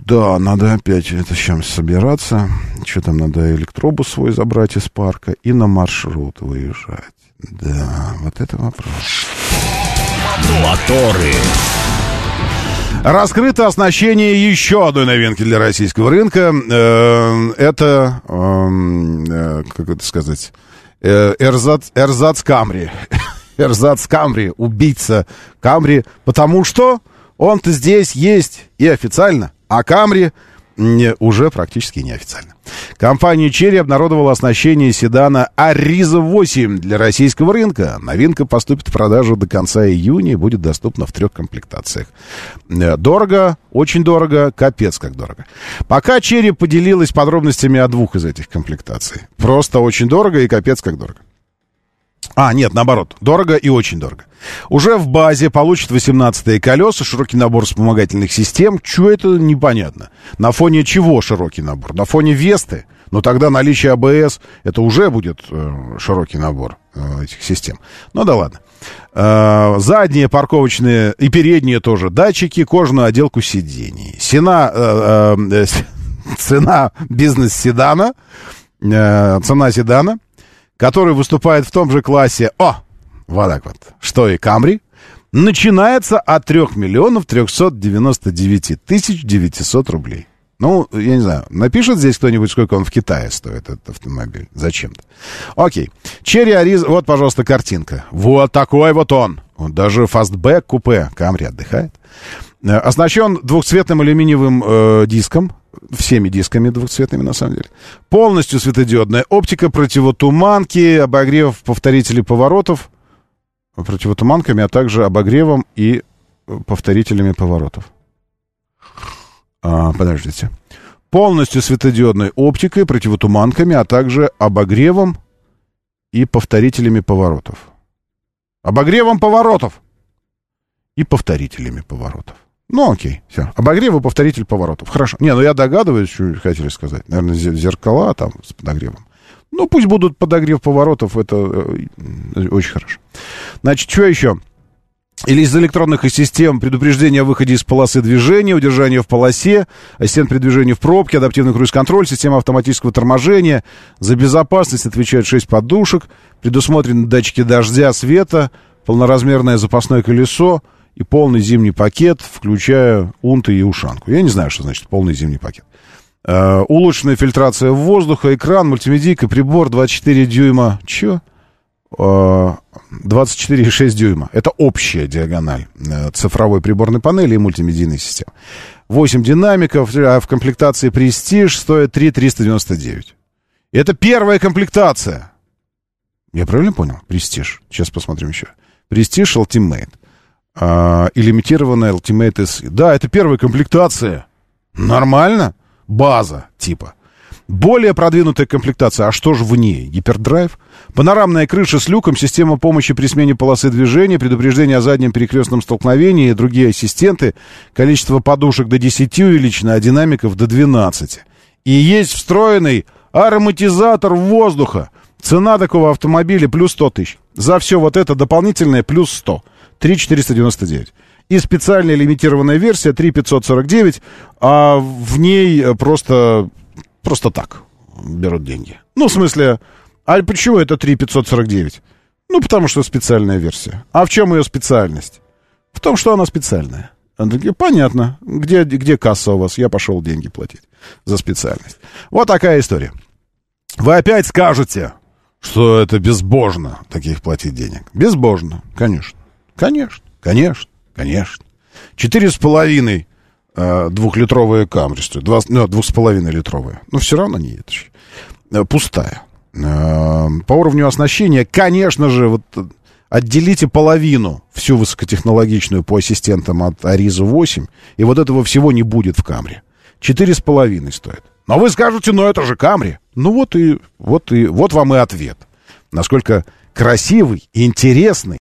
Да, надо опять это сейчас собираться. Что там, надо электробус свой забрать из парка и на маршрут выезжать. Да, вот это вопрос. Моторы. Раскрыто оснащение еще одной новинки для российского рынка. Э, это, эм, э, как это сказать, э, Эрзац, Эрзац Камри. Эрзац Камри, убийца Камри, потому что он-то здесь есть и официально, а Камри уже практически неофициально. Компания Черри обнародовала оснащение седана Ариза 8 для российского рынка. Новинка поступит в продажу до конца июня и будет доступна в трех комплектациях. Э, дорого, очень дорого, капец как дорого. Пока Черри поделилась подробностями о двух из этих комплектаций. Просто очень дорого и капец как дорого. А, нет, наоборот. Дорого и очень дорого. Уже в базе получит 18-е колеса, широкий набор вспомогательных систем. Чего это непонятно? На фоне чего широкий набор? На фоне Весты? Но тогда наличие АБС, это уже будет э, широкий набор э, этих систем. Ну да ладно. Э, задние парковочные и передние тоже датчики, кожаную отделку сидений. Сена, э, э, цена бизнес-седана, э, цена седана который выступает в том же классе, о, вот так вот, что и Камри, начинается от 3 миллионов 399 тысяч 900 рублей. Ну, я не знаю, напишет здесь кто-нибудь, сколько он в Китае стоит, этот автомобиль. Зачем-то. Окей. Chery Arrizo, вот, пожалуйста, картинка. Вот такой вот он. Даже фастбэк купе. Камри отдыхает. Э, оснащен двухцветным алюминиевым э, диском всеми дисками двухцветными, на самом деле. Полностью светодиодная оптика, противотуманки, обогрев повторителей поворотов противотуманками, а также обогревом и э, повторителями поворотов. А, подождите. Полностью светодиодной оптикой, противотуманками, а также обогревом и повторителями поворотов. Обогревом поворотов и повторителями поворотов. Ну, окей, все. Обогрев и повторитель поворотов. Хорошо. Не, ну я догадываюсь, что хотели сказать. Наверное, зеркала там с подогревом. Ну, пусть будут подогрев поворотов, это э, очень хорошо. Значит, что еще? Или из электронных систем предупреждения о выходе из полосы движения, удержания в полосе, ассистент при движении в пробке, адаптивный круиз-контроль, система автоматического торможения. За безопасность отвечают 6 подушек, предусмотрены датчики дождя, света, полноразмерное запасное колесо, и полный зимний пакет, включая унты и ушанку. Я не знаю, что значит полный зимний пакет. Uh, улучшенная фильтрация воздуха, экран, мультимедийка, прибор 24 дюйма. Чё? Uh, 24,6 дюйма. Это общая диагональ uh, цифровой приборной панели и мультимедийной системы. 8 динамиков, а в комплектации Prestige стоит 3 Это первая комплектация. Я правильно понял? Prestige. Сейчас посмотрим еще. Prestige Ultimate а, и лимитированная Ultimate SE. Да, это первая комплектация. Нормально. База типа. Более продвинутая комплектация. А что же в ней? Гипердрайв? Панорамная крыша с люком, система помощи при смене полосы движения, предупреждение о заднем перекрестном столкновении, другие ассистенты, количество подушек до 10 увеличено, а динамиков до 12. И есть встроенный ароматизатор воздуха. Цена такого автомобиля плюс 100 тысяч. За все вот это дополнительное плюс 100. 3 499. и специальная лимитированная версия 3549, а в ней просто, просто так берут деньги. Ну, в смысле, а почему это 3549? Ну, потому что специальная версия. А в чем ее специальность? В том, что она специальная. Понятно, где, где касса у вас? Я пошел деньги платить за специальность. Вот такая история. Вы опять скажете, что это безбожно, таких платить денег. Безбожно, конечно. Конечно, конечно, конечно. Четыре с половиной э, двухлитровые камри стоят. Два, ну, двух с половиной литровые. Но все равно не это. Э, пустая. Э, по уровню оснащения, конечно же, вот отделите половину всю высокотехнологичную по ассистентам от Ариза 8, и вот этого всего не будет в Камре. Четыре с половиной стоит. Но вы скажете, ну это же Камри. Ну вот и, вот и, вот вам и ответ. Насколько красивый, интересный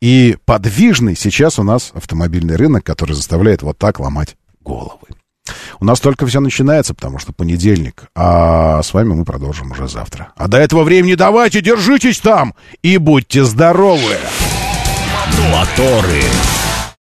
и подвижный сейчас у нас автомобильный рынок, который заставляет вот так ломать головы. У нас только все начинается, потому что понедельник, а с вами мы продолжим уже завтра. А до этого времени давайте, держитесь там и будьте здоровы! Моторы.